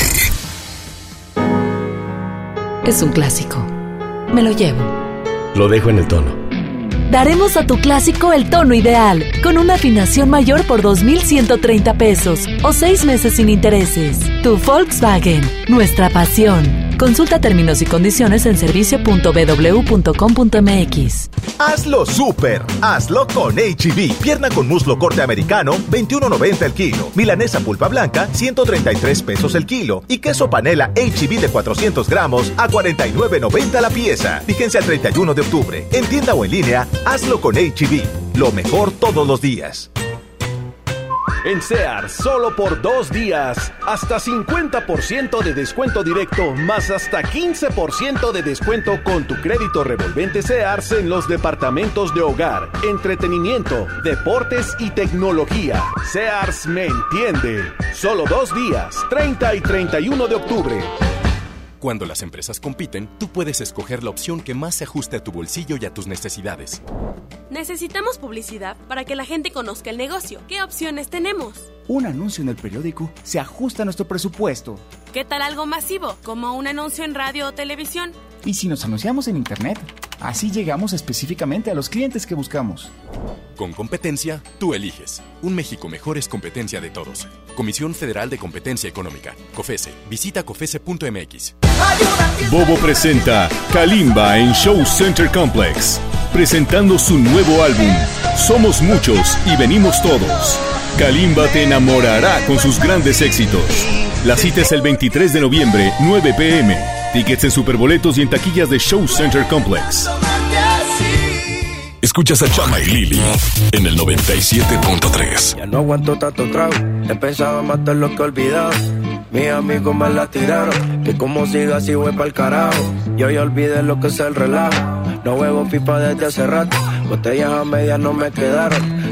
Es un clásico. Me lo llevo. Lo dejo en el tono. Daremos a tu clásico el tono ideal, con una afinación mayor por 2.130 pesos o seis meses sin intereses. Tu Volkswagen, nuestra pasión. Consulta términos y condiciones en servicio.bw.com.mx. Hazlo súper. Hazlo con HB. Pierna con muslo corte americano, 21.90 el kilo. Milanesa pulpa blanca, 133 pesos el kilo. Y queso panela HB de 400 gramos a 49.90 la pieza. Fíjense al 31 de octubre. En tienda o en línea, hazlo con HB. Lo mejor todos los días. En Sears, solo por dos días, hasta 50% de descuento directo, más hasta 15% de descuento con tu crédito revolvente Sears en los departamentos de hogar, entretenimiento, deportes y tecnología. Sears me entiende. Solo dos días, 30 y 31 de octubre. Cuando las empresas compiten, tú puedes escoger la opción que más se ajuste a tu bolsillo y a tus necesidades. Necesitamos publicidad para que la gente conozca el negocio. ¿Qué opciones tenemos? Un anuncio en el periódico se ajusta a nuestro presupuesto. ¿Qué tal algo masivo, como un anuncio en radio o televisión? ¿Y si nos anunciamos en Internet? Así llegamos específicamente a los clientes que buscamos. Con competencia, tú eliges. Un México mejor es competencia de todos. Comisión Federal de Competencia Económica. COFESE. Visita COFESE.mx. Bobo presenta Kalimba en Show Center Complex, presentando su nuevo álbum, Somos Muchos y Venimos Todos. Kalimba te enamorará con sus grandes éxitos. La cita es el 23 de noviembre, 9 pm. Tickets en superboletos y en taquillas de Show Center Complex. Escuchas a Chama y Lili en el 97.3. Ya no aguanto tanto trago, he pensado matar lo que he olvidado. Mis amigos me la tiraron, que como siga así voy pa'l carajo. Yo ya olvidé lo que es el relajo, no huevo pipa desde hace rato. Botellas a medias no me quedaron,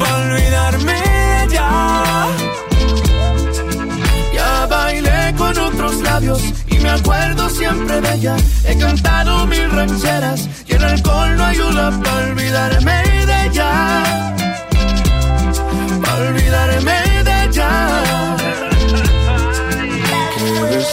Para olvidarme de ya. Ya bailé con otros labios y me acuerdo siempre de ella. He cantado mil rancheras y el alcohol no ayuda para olvidarme de ella. Para olvidarme de ella.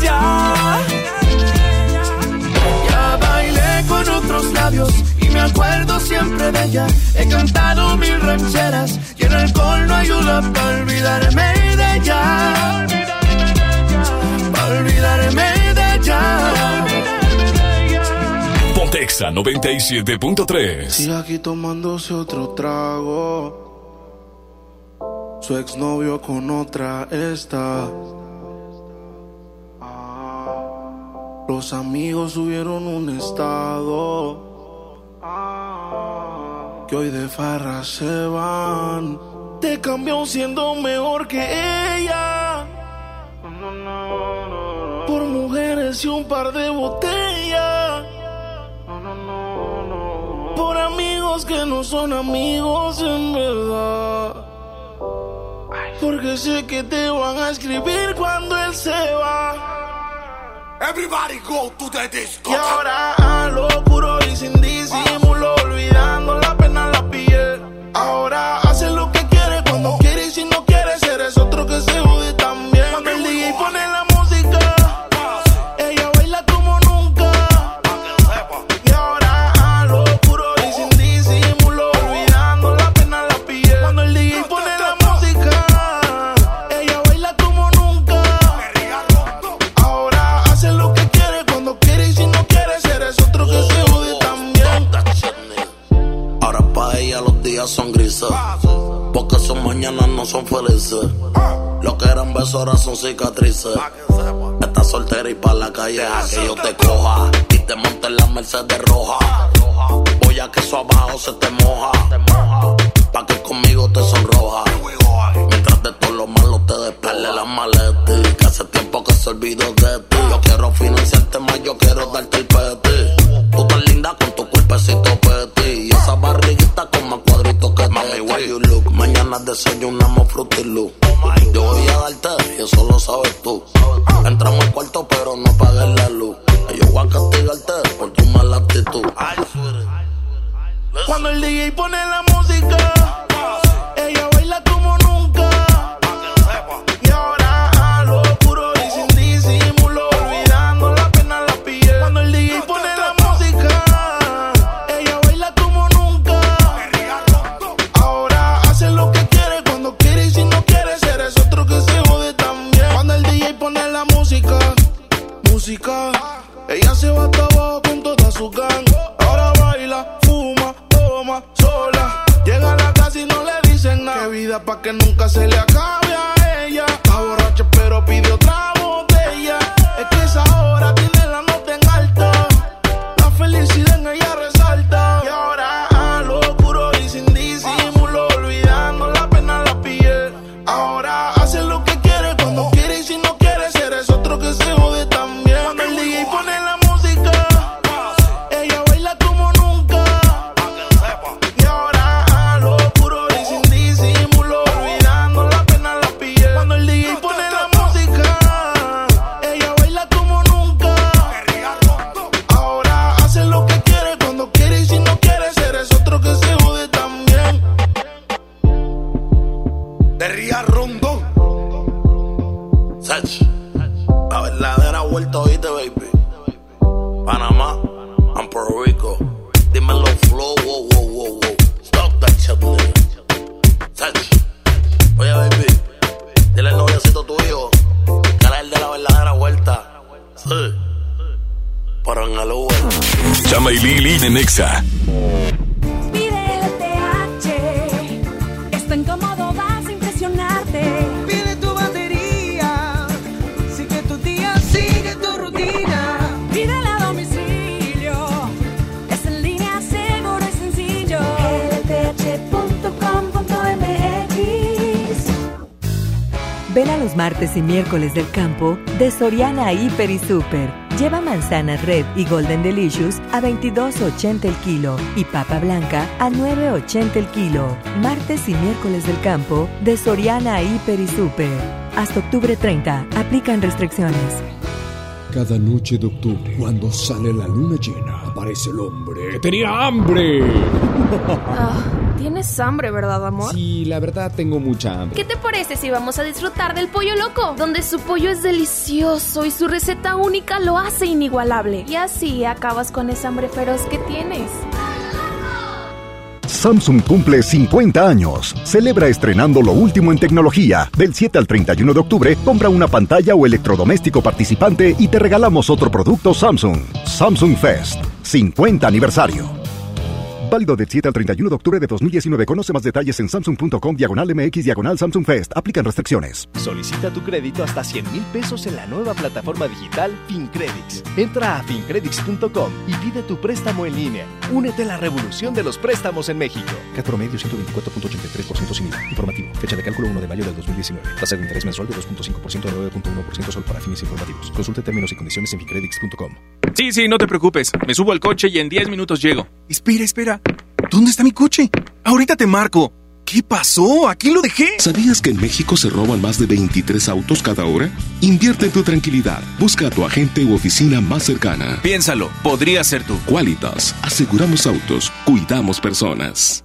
ella. Ya bailé con otros labios y me acuerdo siempre de ella. He cantado mil rancheras y el alcohol no ayuda para olvidarme de ella. Para olvidarme de ella. Pontexa 97.3. Sigue aquí tomándose otro trago. Su exnovio con otra está. Los amigos subieron un estado. Que hoy de farra se van. Te cambió siendo mejor que ella. Por mujeres y un par de botellas. Por amigos que no son amigos en verdad. Porque sé que te van a escribir cuando él se va. Everybody go to the disco. Y ahora a lo puro y sin disimulo, olvidando la pena en la piel. Ahora hace lo que quiere cuando quiere y si no quiere ser es otro que se son felices. Lo que eran besos ahora son cicatrices. Estás soltera y pa' la calle a que yo te coja. Y te monte en la Mercedes roja. Voy a que eso abajo se te moja. Pa' que conmigo te sonroja. Mientras de todo lo malo te despele la maleta. Que hace tiempo que se olvidó de ti. Yo quiero financiarte más, yo quiero darte el peti. Tú tan linda con tu cuerpecito peti. Y esa barriguita look? Mañana desayunamos Fruity Loop. Yo voy a darte y eso lo sabes tú. Entramos al cuarto pero no apagues la luz. Yo voy a castigarte por tu mala actitud. Cuando el DJ pone la música, ella baila hasta abajo con toda su gang. Ahora baila, fuma, toma, sola. Llega a la casa y no le dicen nada. Qué vida pa' que nunca se le acabe a ella. Está borracha pero pide Lili martes y miércoles del campo de Soriana Hiper y Super. Lleva manzanas Red y Golden Delicious a 22.80 el kilo y papa blanca a 9.80 el kilo. Martes y miércoles del campo de Soriana Hiper y Super. Hasta octubre 30. Aplican restricciones. Cada noche de octubre, cuando sale la luna llena, aparece el hombre. ¡Tenía hambre! Tienes hambre, ¿verdad, amor? Sí, la verdad tengo mucha hambre. ¿Qué te parece si vamos a disfrutar del pollo loco? Donde su pollo es delicioso y su receta única lo hace inigualable. Y así acabas con esa hambre feroz que tienes. Samsung cumple 50 años. Celebra estrenando lo último en tecnología. Del 7 al 31 de octubre, compra una pantalla o electrodoméstico participante y te regalamos otro producto Samsung. Samsung Fest. 50 aniversario. Válido del 7 al 31 de octubre de 2019. Conoce más detalles en samsung.com diagonal MX diagonal Samsung Fest. Aplican restricciones. Solicita tu crédito hasta 100 mil pesos en la nueva plataforma digital FinCredits. Entra a fincredits.com y pide tu préstamo en línea. Únete a la revolución de los préstamos en México. CAT promedio 124.83% sin IVA. Informativo. Fecha de cálculo 1 de mayo del 2019. Tasa de interés mensual de 2.5% a 9.1% solo para fines informativos. Consulte términos y condiciones en fincredits.com. Sí, sí, no te preocupes. Me subo al coche y en 10 minutos llego. Espera, espera. ¿Dónde está mi coche? Ahorita te marco. ¿Qué pasó? ¿A quién lo dejé? ¿Sabías que en México se roban más de 23 autos cada hora? Invierte en tu tranquilidad. Busca a tu agente u oficina más cercana. Piénsalo, podría ser tú. Qualitas. Aseguramos autos. Cuidamos personas.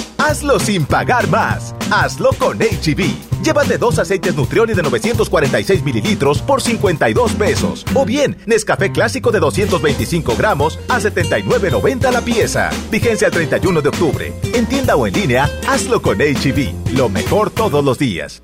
Hazlo sin pagar más. Hazlo con HB. Llévate dos aceites Nutrioli de 946 mililitros por 52 pesos. O bien, Nescafé clásico de 225 gramos a 79.90 la pieza. Vigencia el 31 de octubre. En tienda o en línea, hazlo con HB. Lo mejor todos los días.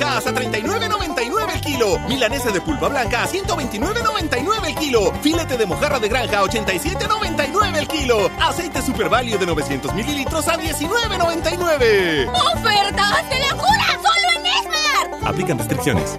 A 39.99 el kilo. Milanesa de pulpa blanca a 129.99 el kilo. Filete de mojarra de granja a 87.99 el kilo. Aceite Super Value de 900 mililitros a 19.99. ¡Ofertas de locura! ¡Solo en Esmar! Aplican restricciones.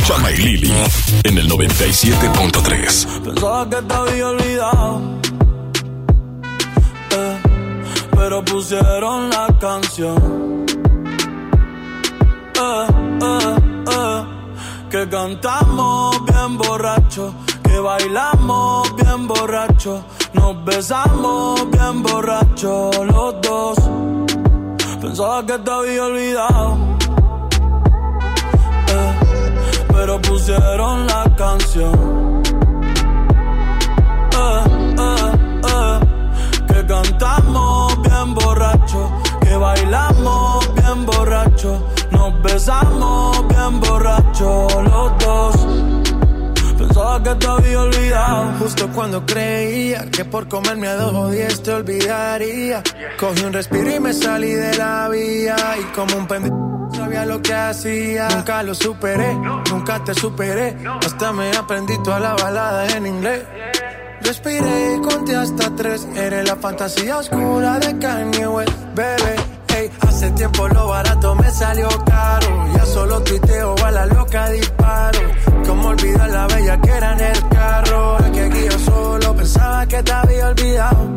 Chama y Lili en el 97.3. Pensaba que te había olvidado. eh, pero pusieron la canción. Eh, eh, que cantamos bien borracho. Que bailamos bien borracho. Nos besamos bien borracho los dos. Pensaba que te había olvidado. Pero pusieron la canción. Eh, eh, eh, que cantamos bien borracho, que bailamos bien borracho, nos besamos bien borracho los dos. Pensaba que te había olvidado. Justo cuando creía que por comerme a dos o te olvidaría. Cogí un respiro y me salí de la vía. Y como un pendejo sabía lo que hacía. Nunca lo superé, nunca te superé. Hasta me aprendí toda la balada en inglés. Respiré y conté hasta tres. Eres la fantasía oscura de Kanye West, bebé. Ey, hace tiempo lo barato me salió caro. Ya solo tuiteo a la loca disparo. Como olvidar la bella que era en el carro. Es que aquí yo solo pensaba que te había olvidado.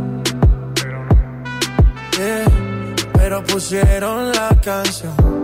Yeah, pero pusieron la canción.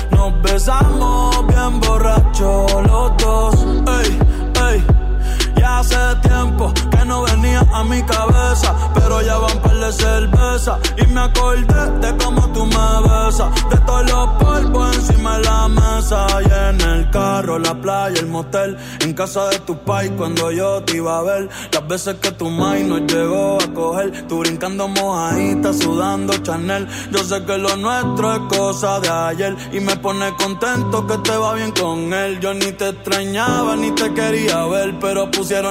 nos besamos bien borrachos los dos. Hace tiempo que no venía a mi cabeza, pero ya van par de cerveza. Y me acordé de cómo tú me besas, de todos los polvos encima de la mesa. Y en el carro, la playa, el motel, en casa de tu pai cuando yo te iba a ver, las veces que tu mai nos llegó a coger, tú brincando mojadita, sudando Chanel, yo sé que lo nuestro es cosa de ayer y me pone contento que te va bien con él, yo ni te extrañaba ni te quería ver, pero pusieron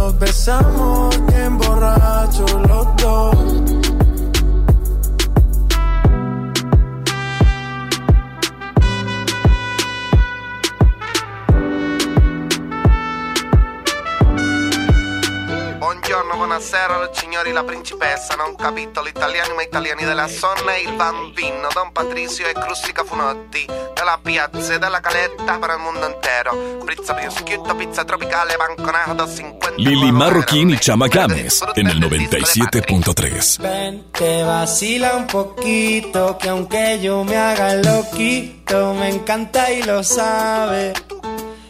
nos besamos bien borrachos los dos. Buongiorno, buonasera, signori, la principessa. Non capito l'italiano, ma italiani della zona e il bambino. Don Patrizio e Crustica Funotti. Della piazza e della caletta per il mondo intero. Pizza prosciutto, pizza tropicale, banconato 50. Lili Marroquín y Chama Games en el 97.3. Ven, te vacila un poquito, que aunque yo me haga loquito, me encanta y lo sabe.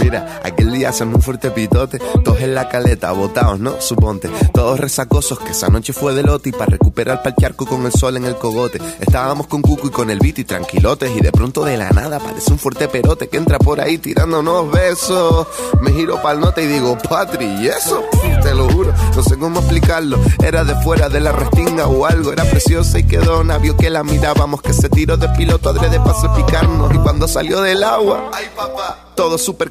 Mira, aquel día hacen un fuerte pitote, todos en la caleta, botados, ¿no? Suponte, todos resacosos, que esa noche fue de lote y para recuperar pa'l charco con el sol en el cogote. Estábamos con Cuco y con el Vito y tranquilotes y de pronto de la nada aparece un fuerte perote que entra por ahí tirándonos besos. Me giro pa'l nota y digo, Patri, ¿y eso? Te lo juro, no sé cómo explicarlo. Era de fuera de la restinga o algo, era preciosa y quedó navio que la mirábamos, que se tiró de piloto adrede para picarnos y cuando salió del agua, ay papá, todos súper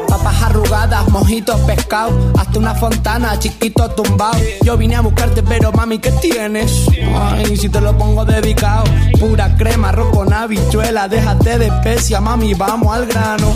Papas arrugadas, mojitos, pescado, hasta una fontana, chiquito tumbado. Yo vine a buscarte, pero mami, ¿qué tienes? Ay, si te lo pongo dedicado. Pura crema, arroz con habichuela, déjate de especia, mami, vamos al grano.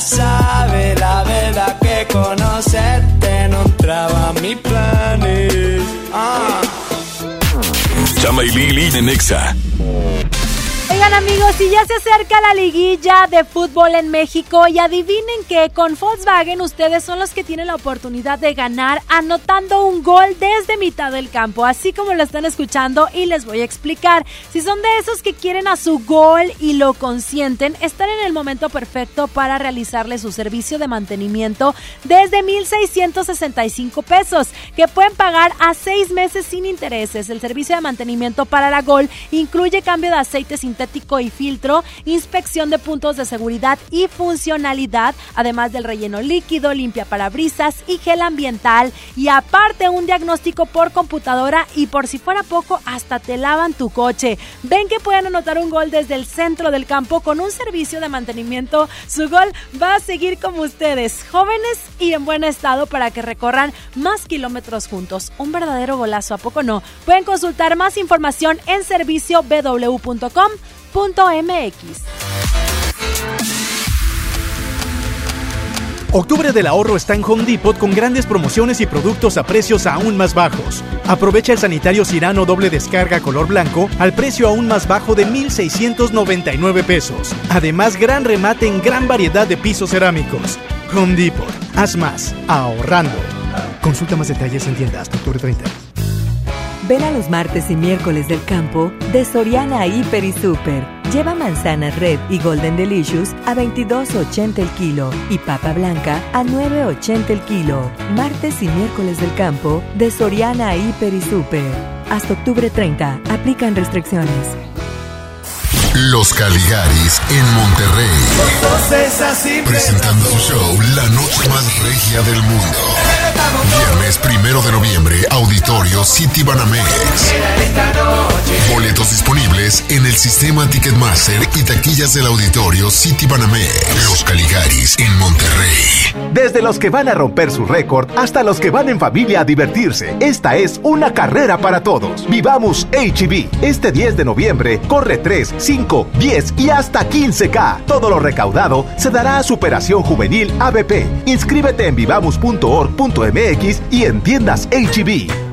Ya sabes la verdad que conocerte no entraba a mis planes. Ah. Chama y Lili de Nexa. Oigan amigos, y ya se acerca la liguilla de fútbol en México y adivinen que con Volkswagen ustedes son los que tienen la oportunidad de ganar anotando un gol desde mitad del campo, así como lo están escuchando y les voy a explicar. Si son de esos que quieren a su gol y lo consienten, están en el momento perfecto para realizarle su servicio de mantenimiento desde 1.665 pesos, que pueden pagar a seis meses sin intereses. El servicio de mantenimiento para la gol incluye cambio de aceite y filtro, inspección de puntos de seguridad y funcionalidad, además del relleno líquido, limpia parabrisas y gel ambiental y aparte un diagnóstico por computadora y por si fuera poco hasta te lavan tu coche. Ven que pueden anotar un gol desde el centro del campo con un servicio de mantenimiento. Su gol va a seguir como ustedes, jóvenes y en buen estado para que recorran más kilómetros juntos. Un verdadero golazo, ¿a poco no? Pueden consultar más información en servicio www.com. Octubre del ahorro está en Home Depot con grandes promociones y productos a precios aún más bajos. Aprovecha el sanitario Cirano doble descarga color blanco al precio aún más bajo de 1,699 pesos. Además, gran remate en gran variedad de pisos cerámicos. Home Depot. Haz más, ahorrando. Consulta más detalles en tiendas octubre 30. Ven a los martes y miércoles del campo de Soriana Hiper y Super. Lleva manzana red y golden delicious a 22.80 el kilo y papa blanca a 9.80 el kilo. Martes y miércoles del campo de Soriana Hiper y Super. Hasta octubre 30. Aplican restricciones. Los Caligaris en Monterrey. Presentando su show La Noche Más Regia del Mundo. Viernes primero de noviembre, Auditorio City Banamex. Boletos disponibles en el sistema Ticketmaster y taquillas del Auditorio City Banamex. Los Caligaris en Monterrey. Desde los que van a romper su récord hasta los que van en familia a divertirse. Esta es una carrera para todos. Vivamos HB. Este 10 de noviembre corre 3, 5, 10 y hasta 15K. Todo lo recaudado se dará a Superación Juvenil ABP. Inscríbete en vivamos.org.mx y en tiendas HB.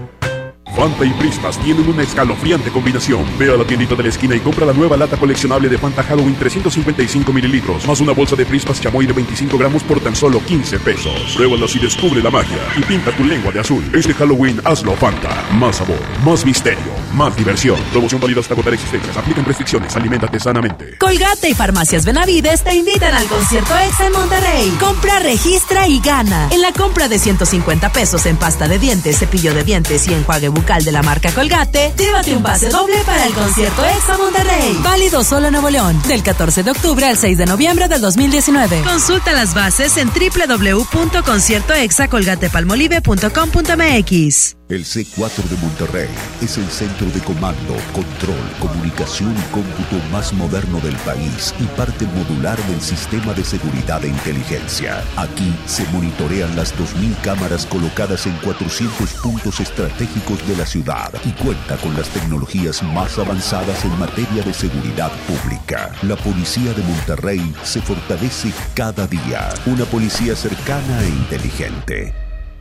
Fanta y Prispas tienen una escalofriante combinación. Ve a la tiendita de la esquina y compra la nueva lata coleccionable de Fanta Halloween 355 mililitros, más una bolsa de Prispas chamoy de 25 gramos por tan solo 15 pesos. Pruébalas y descubre la magia y pinta tu lengua de azul. Este Halloween hazlo Fanta. Más sabor, más misterio, más diversión. Promoción válida hasta agotar existencias. Aplican restricciones. Aliméntate sanamente. Colgate y Farmacias Benavides te invitan al concierto EXA en Monterrey. Compra, registra y gana. En la compra de 150 pesos en pasta de dientes, cepillo de dientes y enjuague bucal de la marca Colgate, llévate un pase doble para el concierto Exa Monterrey. Válido solo en Nuevo León, del 14 de octubre al 6 de noviembre del 2019. Consulta las bases en www.conciertoexacolgatepalmolive.com.mx. El C4 de Monterrey es el centro de comando, control, comunicación y cómputo más moderno del país y parte modular del sistema de seguridad e inteligencia. Aquí se monitorean las 2.000 cámaras colocadas en 400 puntos estratégicos de la ciudad y cuenta con las tecnologías más avanzadas en materia de seguridad pública. La policía de Monterrey se fortalece cada día. Una policía cercana e inteligente.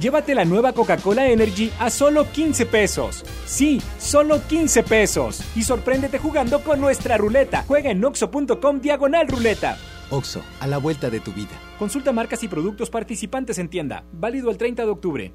Llévate la nueva Coca-Cola Energy a solo 15 pesos. Sí, solo 15 pesos. Y sorpréndete jugando con nuestra ruleta. Juega en oxo.com diagonal ruleta. Oxo, a la vuelta de tu vida. Consulta marcas y productos participantes en tienda. Válido el 30 de octubre.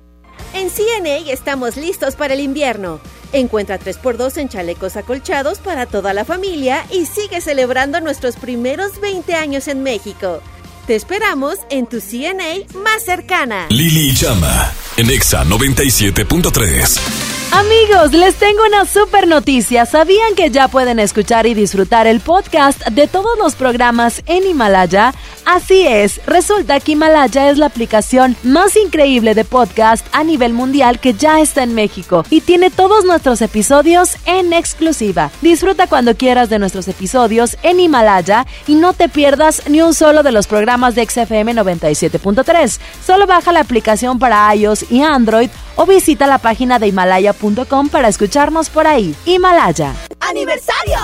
En CNA estamos listos para el invierno. Encuentra 3x2 en chalecos acolchados para toda la familia y sigue celebrando nuestros primeros 20 años en México. Te esperamos en tu CNA más cercana. Lili Llama, en Exa 97.3. Amigos, les tengo una super noticia. ¿Sabían que ya pueden escuchar y disfrutar el podcast de todos los programas en Himalaya? Así es, resulta que Himalaya es la aplicación más increíble de podcast a nivel mundial que ya está en México y tiene todos nuestros episodios en exclusiva. Disfruta cuando quieras de nuestros episodios en Himalaya y no te pierdas ni un solo de los programas de XFM 97.3. Solo baja la aplicación para iOS y Android o visita la página de himalaya.com para escucharnos por ahí. Himalaya. ¡Aniversario!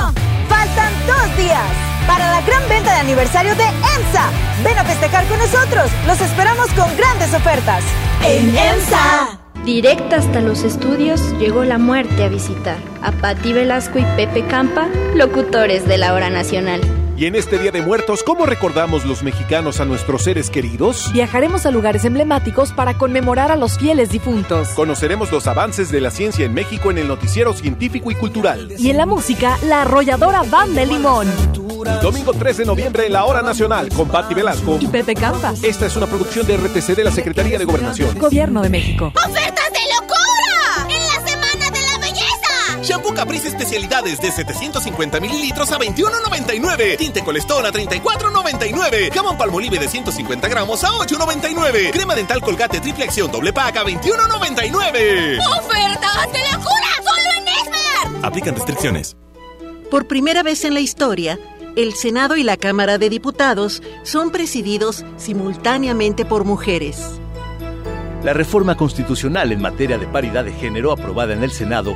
Faltan dos días para la gran venta de aniversario de EMSA. Ven a festejar con nosotros. Los esperamos con grandes ofertas. En EMSA. Directa hasta los estudios llegó la muerte a visitar a Patti Velasco y Pepe Campa, locutores de la hora nacional. Y en este Día de Muertos, ¿cómo recordamos los mexicanos a nuestros seres queridos? Viajaremos a lugares emblemáticos para conmemorar a los fieles difuntos. Conoceremos los avances de la ciencia en México en el noticiero científico y cultural. Y en la música, la arrolladora Banda de Limón. El domingo 3 de noviembre en la Hora Nacional con Patti Velasco y Pepe Campa. Esta es una producción de RTC de la Secretaría de Gobernación. Gobierno de México. ¡Ofertas de Caprice especialidades de 750 mililitros a 21.99. Tinte Colestón a 34.99. Jamón Palmolive de 150 gramos a 8.99. Crema dental Colgate triple acción doble pack a 21.99. ¡Ofertas de locura! ¡Solo en Esmer! Aplican restricciones. Por primera vez en la historia, el Senado y la Cámara de Diputados son presididos simultáneamente por mujeres. La reforma constitucional en materia de paridad de género aprobada en el Senado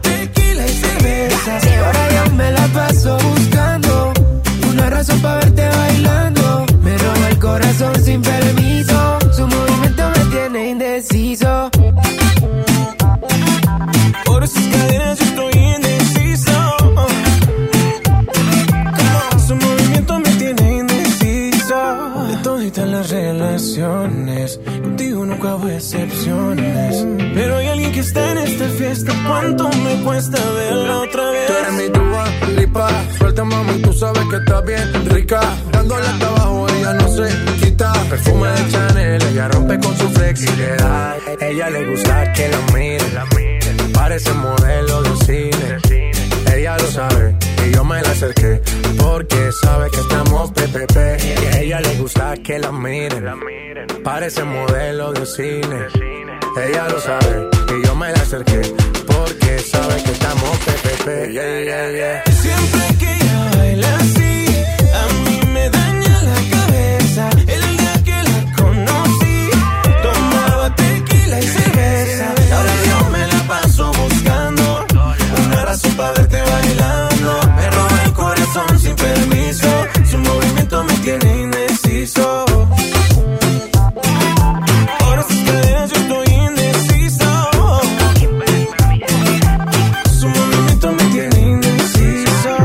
tequila y cerveza. Y ahora yo me la paso buscando una razón para verte bailando. Me roba el corazón sin permiso. Su movimiento me tiene indeciso. Por sus cadenas yo estoy indeciso. Su movimiento me tiene indeciso. De todas las relaciones tengo excepciones. Pero hay alguien que está en esta fiesta. ¿Cuánto me cuesta verla otra vez? Tú eres mi lipa. Suelta, mami, tú sabes que está bien rica. Dándole hasta abajo, ella no se quita. Perfume de Chanel, ella rompe con su flexibilidad. Ella le gusta que la miren. Parece modelo de cine. Ella lo sabe y yo me la acerqué porque sabe que estamos PPP. Y a ella le gusta que la miren. Parece modelo de cine. Ella lo sabe y yo me la acerqué porque sabe que estamos PPP. Yeah, yeah, yeah. Siempre que ella baila así, indeciso. Ahora sus caderas yo estoy indeciso. Su movimiento me tiene indeciso.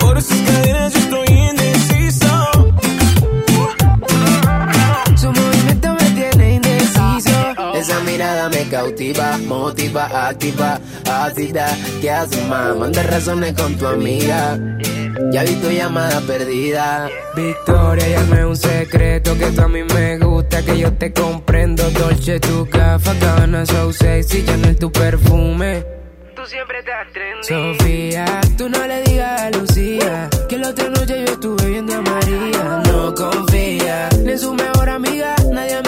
Por sus caderas yo estoy indeciso. Su movimiento me tiene indeciso. Esa mirada me cautiva, motiva, activa, ácida. ¿Qué haces, más? Manda razones con tu amiga. Ya vi tu llamada perdida. Victoria, llame un secreto que tú a mí me gusta, que yo te comprendo. Dolce, tu gafa, cabana, so sexy, Chanel, tu perfume. Tú siempre estás trendy. Sofía, tú no le digas a Lucía que la otra noche yo estuve viendo a María. No confía ni en su mejor amiga, nadie me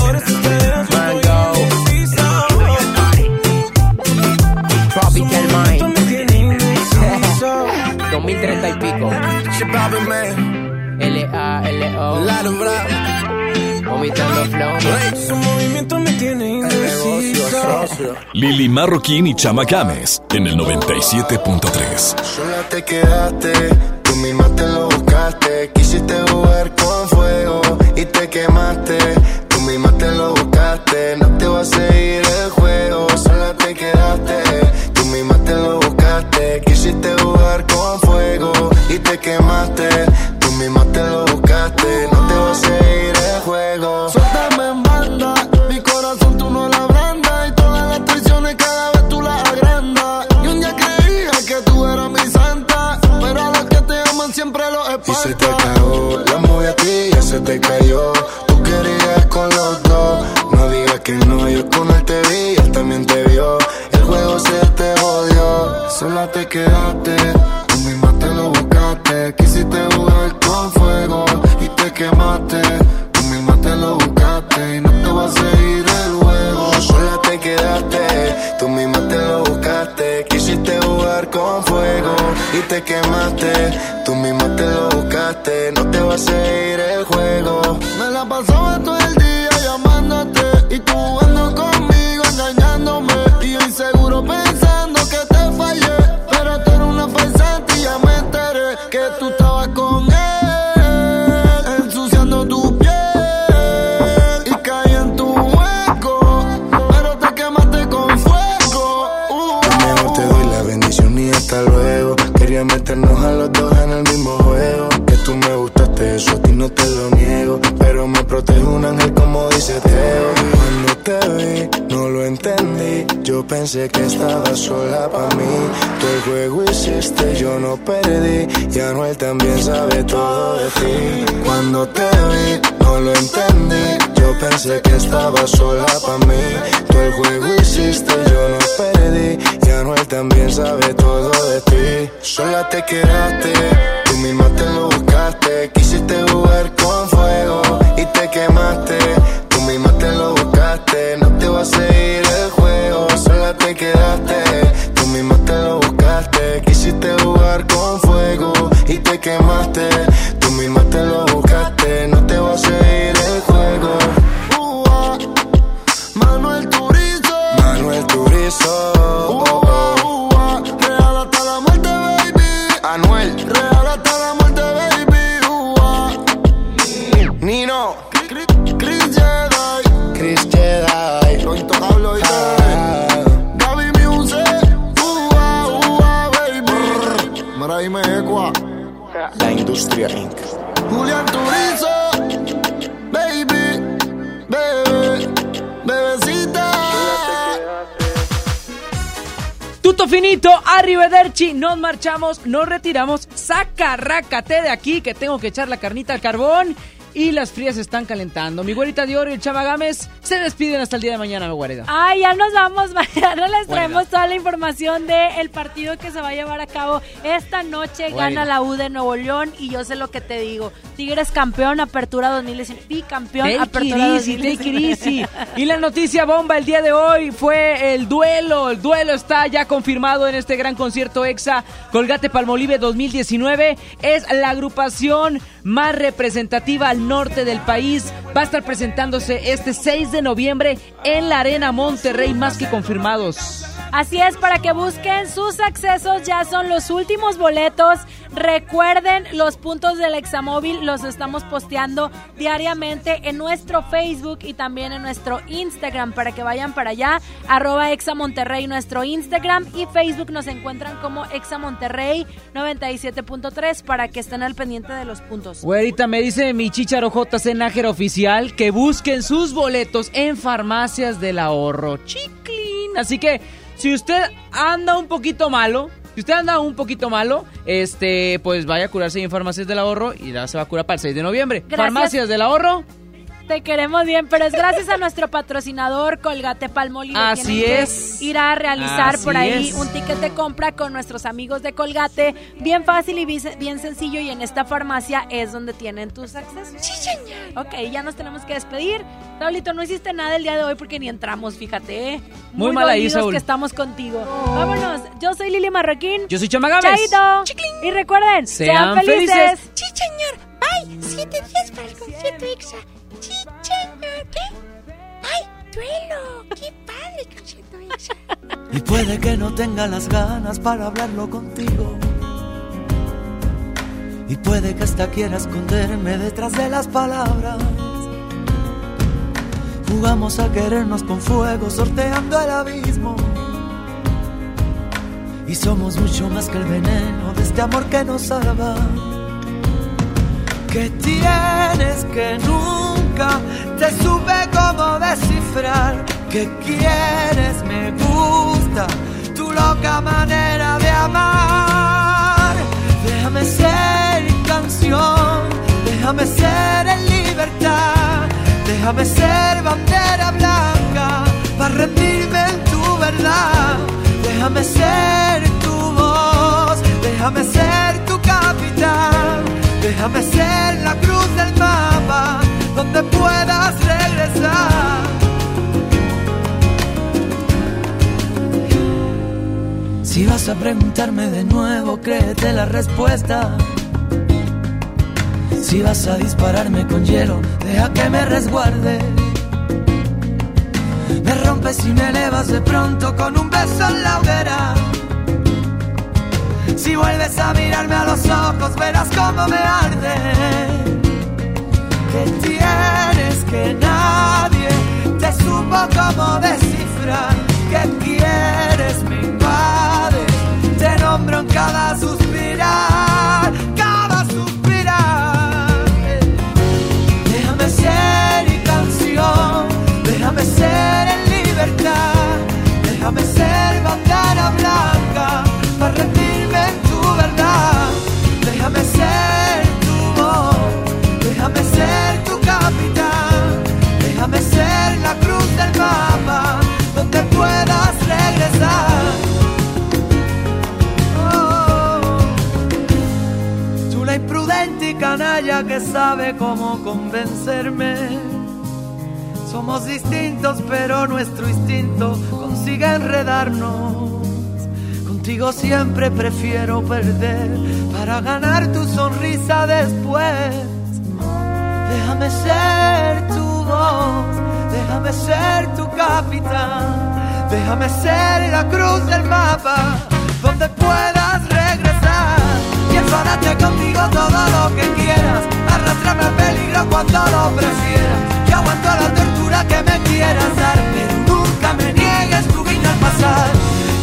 2030 y pico. L-A-L-O. Vomitando flow. Su movimiento me tiene. Lili Marroquín y Chama Games en el 97.3. Sola te quedaste, tú misma te lo buscaste. Quisiste jugar con fuego y te quemaste. Tú misma te lo buscaste, no te va a seguir buscaste, no Pensé que estabas sola para mí. Tú el juego hiciste, yo no perdí. Y Anuel también sabe todo de ti. Sola te quedaste, tú misma te lo buscaste. Quisiste jugar con fuego y te quemaste. Tú misma te lo buscaste, no te va a seguir nos marchamos, nos retiramos, saca, rácate de aquí que tengo que echar la carnita al carbón y las frías están calentando. Mi güerita de oro y el Chava Gámez se despiden hasta el día de mañana, mi güerita. Ay, ya nos vamos. Mañana les traemos toda la información del partido que se va a llevar a cabo esta noche. Gana la U de Nuevo León y yo sé lo que te digo. Tigres campeón, apertura 2019. Bicampeón, Take apertura it easy, 2019. take it easy. Y la noticia bomba el día de hoy fue el duelo. El duelo está ya confirmado en este gran concierto EXA Colgate Palmolive 2019. Es la agrupación más representativa al norte del país. Va a estar presentándose este 6 de noviembre en la Arena Monterrey, más que confirmados. Así es, para que busquen sus accesos, ya son los últimos boletos. Recuerden, los puntos del Examóvil los estamos posteando diariamente en nuestro Facebook y también en nuestro Instagram para que vayan para allá. Arroba Exa Monterrey, nuestro Instagram y Facebook nos encuentran como Exa Monterrey 97.3 para que estén al pendiente de los puntos. Güerita, me dice mi chicharo JC Nájera oficial que busquen sus boletos en farmacias del ahorro. Chiclin. Así que, si usted anda un poquito malo, si usted anda un poquito malo, este, pues vaya a curarse en farmacias del ahorro y ya se va a curar para el 6 de noviembre. Gracias. Farmacias del ahorro. Te queremos bien, pero es gracias a nuestro patrocinador Colgate Palmolive. Así es. Ir a realizar Así por ahí es. un ticket de compra con nuestros amigos de Colgate. Bien fácil y bien sencillo. Y en esta farmacia es donde tienen tus accesos. Sí, señor. Ok, ya nos tenemos que despedir. Raulito, no hiciste nada el día de hoy porque ni entramos, fíjate. ¿eh? Muy mal ahí, Saúl. que estamos contigo. Vámonos. Yo soy Lili Marroquín. Yo soy Chama Gámez. Chaito. Y recuerden, sean, Sean felices. felices. Sí, señor. Bye. Siete días para el concierto EXA. ¿Qué? ¡Ay, duelo! ¡Qué padre! Y puede que no tenga las ganas para hablarlo contigo. Y puede que hasta quiera esconderme detrás de las palabras. Jugamos a querernos con fuego, sorteando el abismo. Y somos mucho más que el veneno de este amor que nos salva. Que tienes Que quieres, me gusta tu loca manera de amar. Déjame ser canción, déjame ser en libertad, déjame ser bandera blanca para rendirme en tu verdad. Déjame ser tu voz, déjame ser tu capitán, déjame ser la cruz del mapa donde puedas regresar. Si vas a preguntarme de nuevo, créete la respuesta. Si vas a dispararme con hielo, deja que me resguarde. Me rompes y me elevas de pronto con un beso en la hoguera. Si vuelves a mirarme a los ojos, verás cómo me arde. Que tienes que nadie te supo cómo descifrar. Que quieres, me invades. Te nombro en cada suspirar, que sabe cómo convencerme. Somos distintos, pero nuestro instinto consigue enredarnos. Contigo siempre prefiero perder para ganar tu sonrisa después. Déjame ser tu voz, déjame ser tu capitán, déjame ser la cruz del mapa donde puedas regresar. Y contigo todo lo que quieras, arrastrarme al peligro cuando lo prefiera. Que aguanto la tortura que me quieras dar, pero nunca me niegues tu guiño al pasar.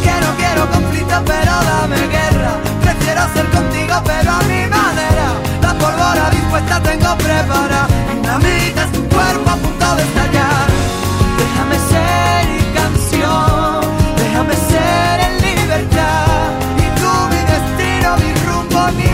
Que no quiero conflicto, pero dame guerra. Prefiero ser contigo, pero a mi manera. La pólvora dispuesta tengo preparada. Dinamitas tu cuerpo a punto de estallar. Déjame ser y canción, déjame ser en libertad. Y tú mi destino, mi rumbo, mi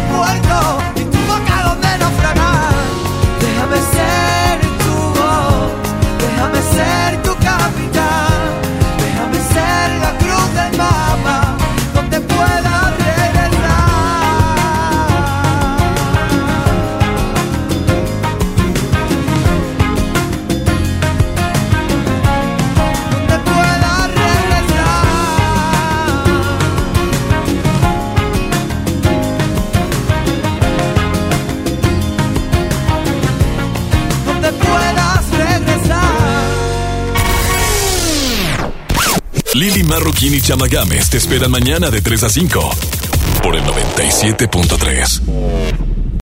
Lili Marroquín y Chama Games te esperan mañana de 3 a 5 por el 97.3.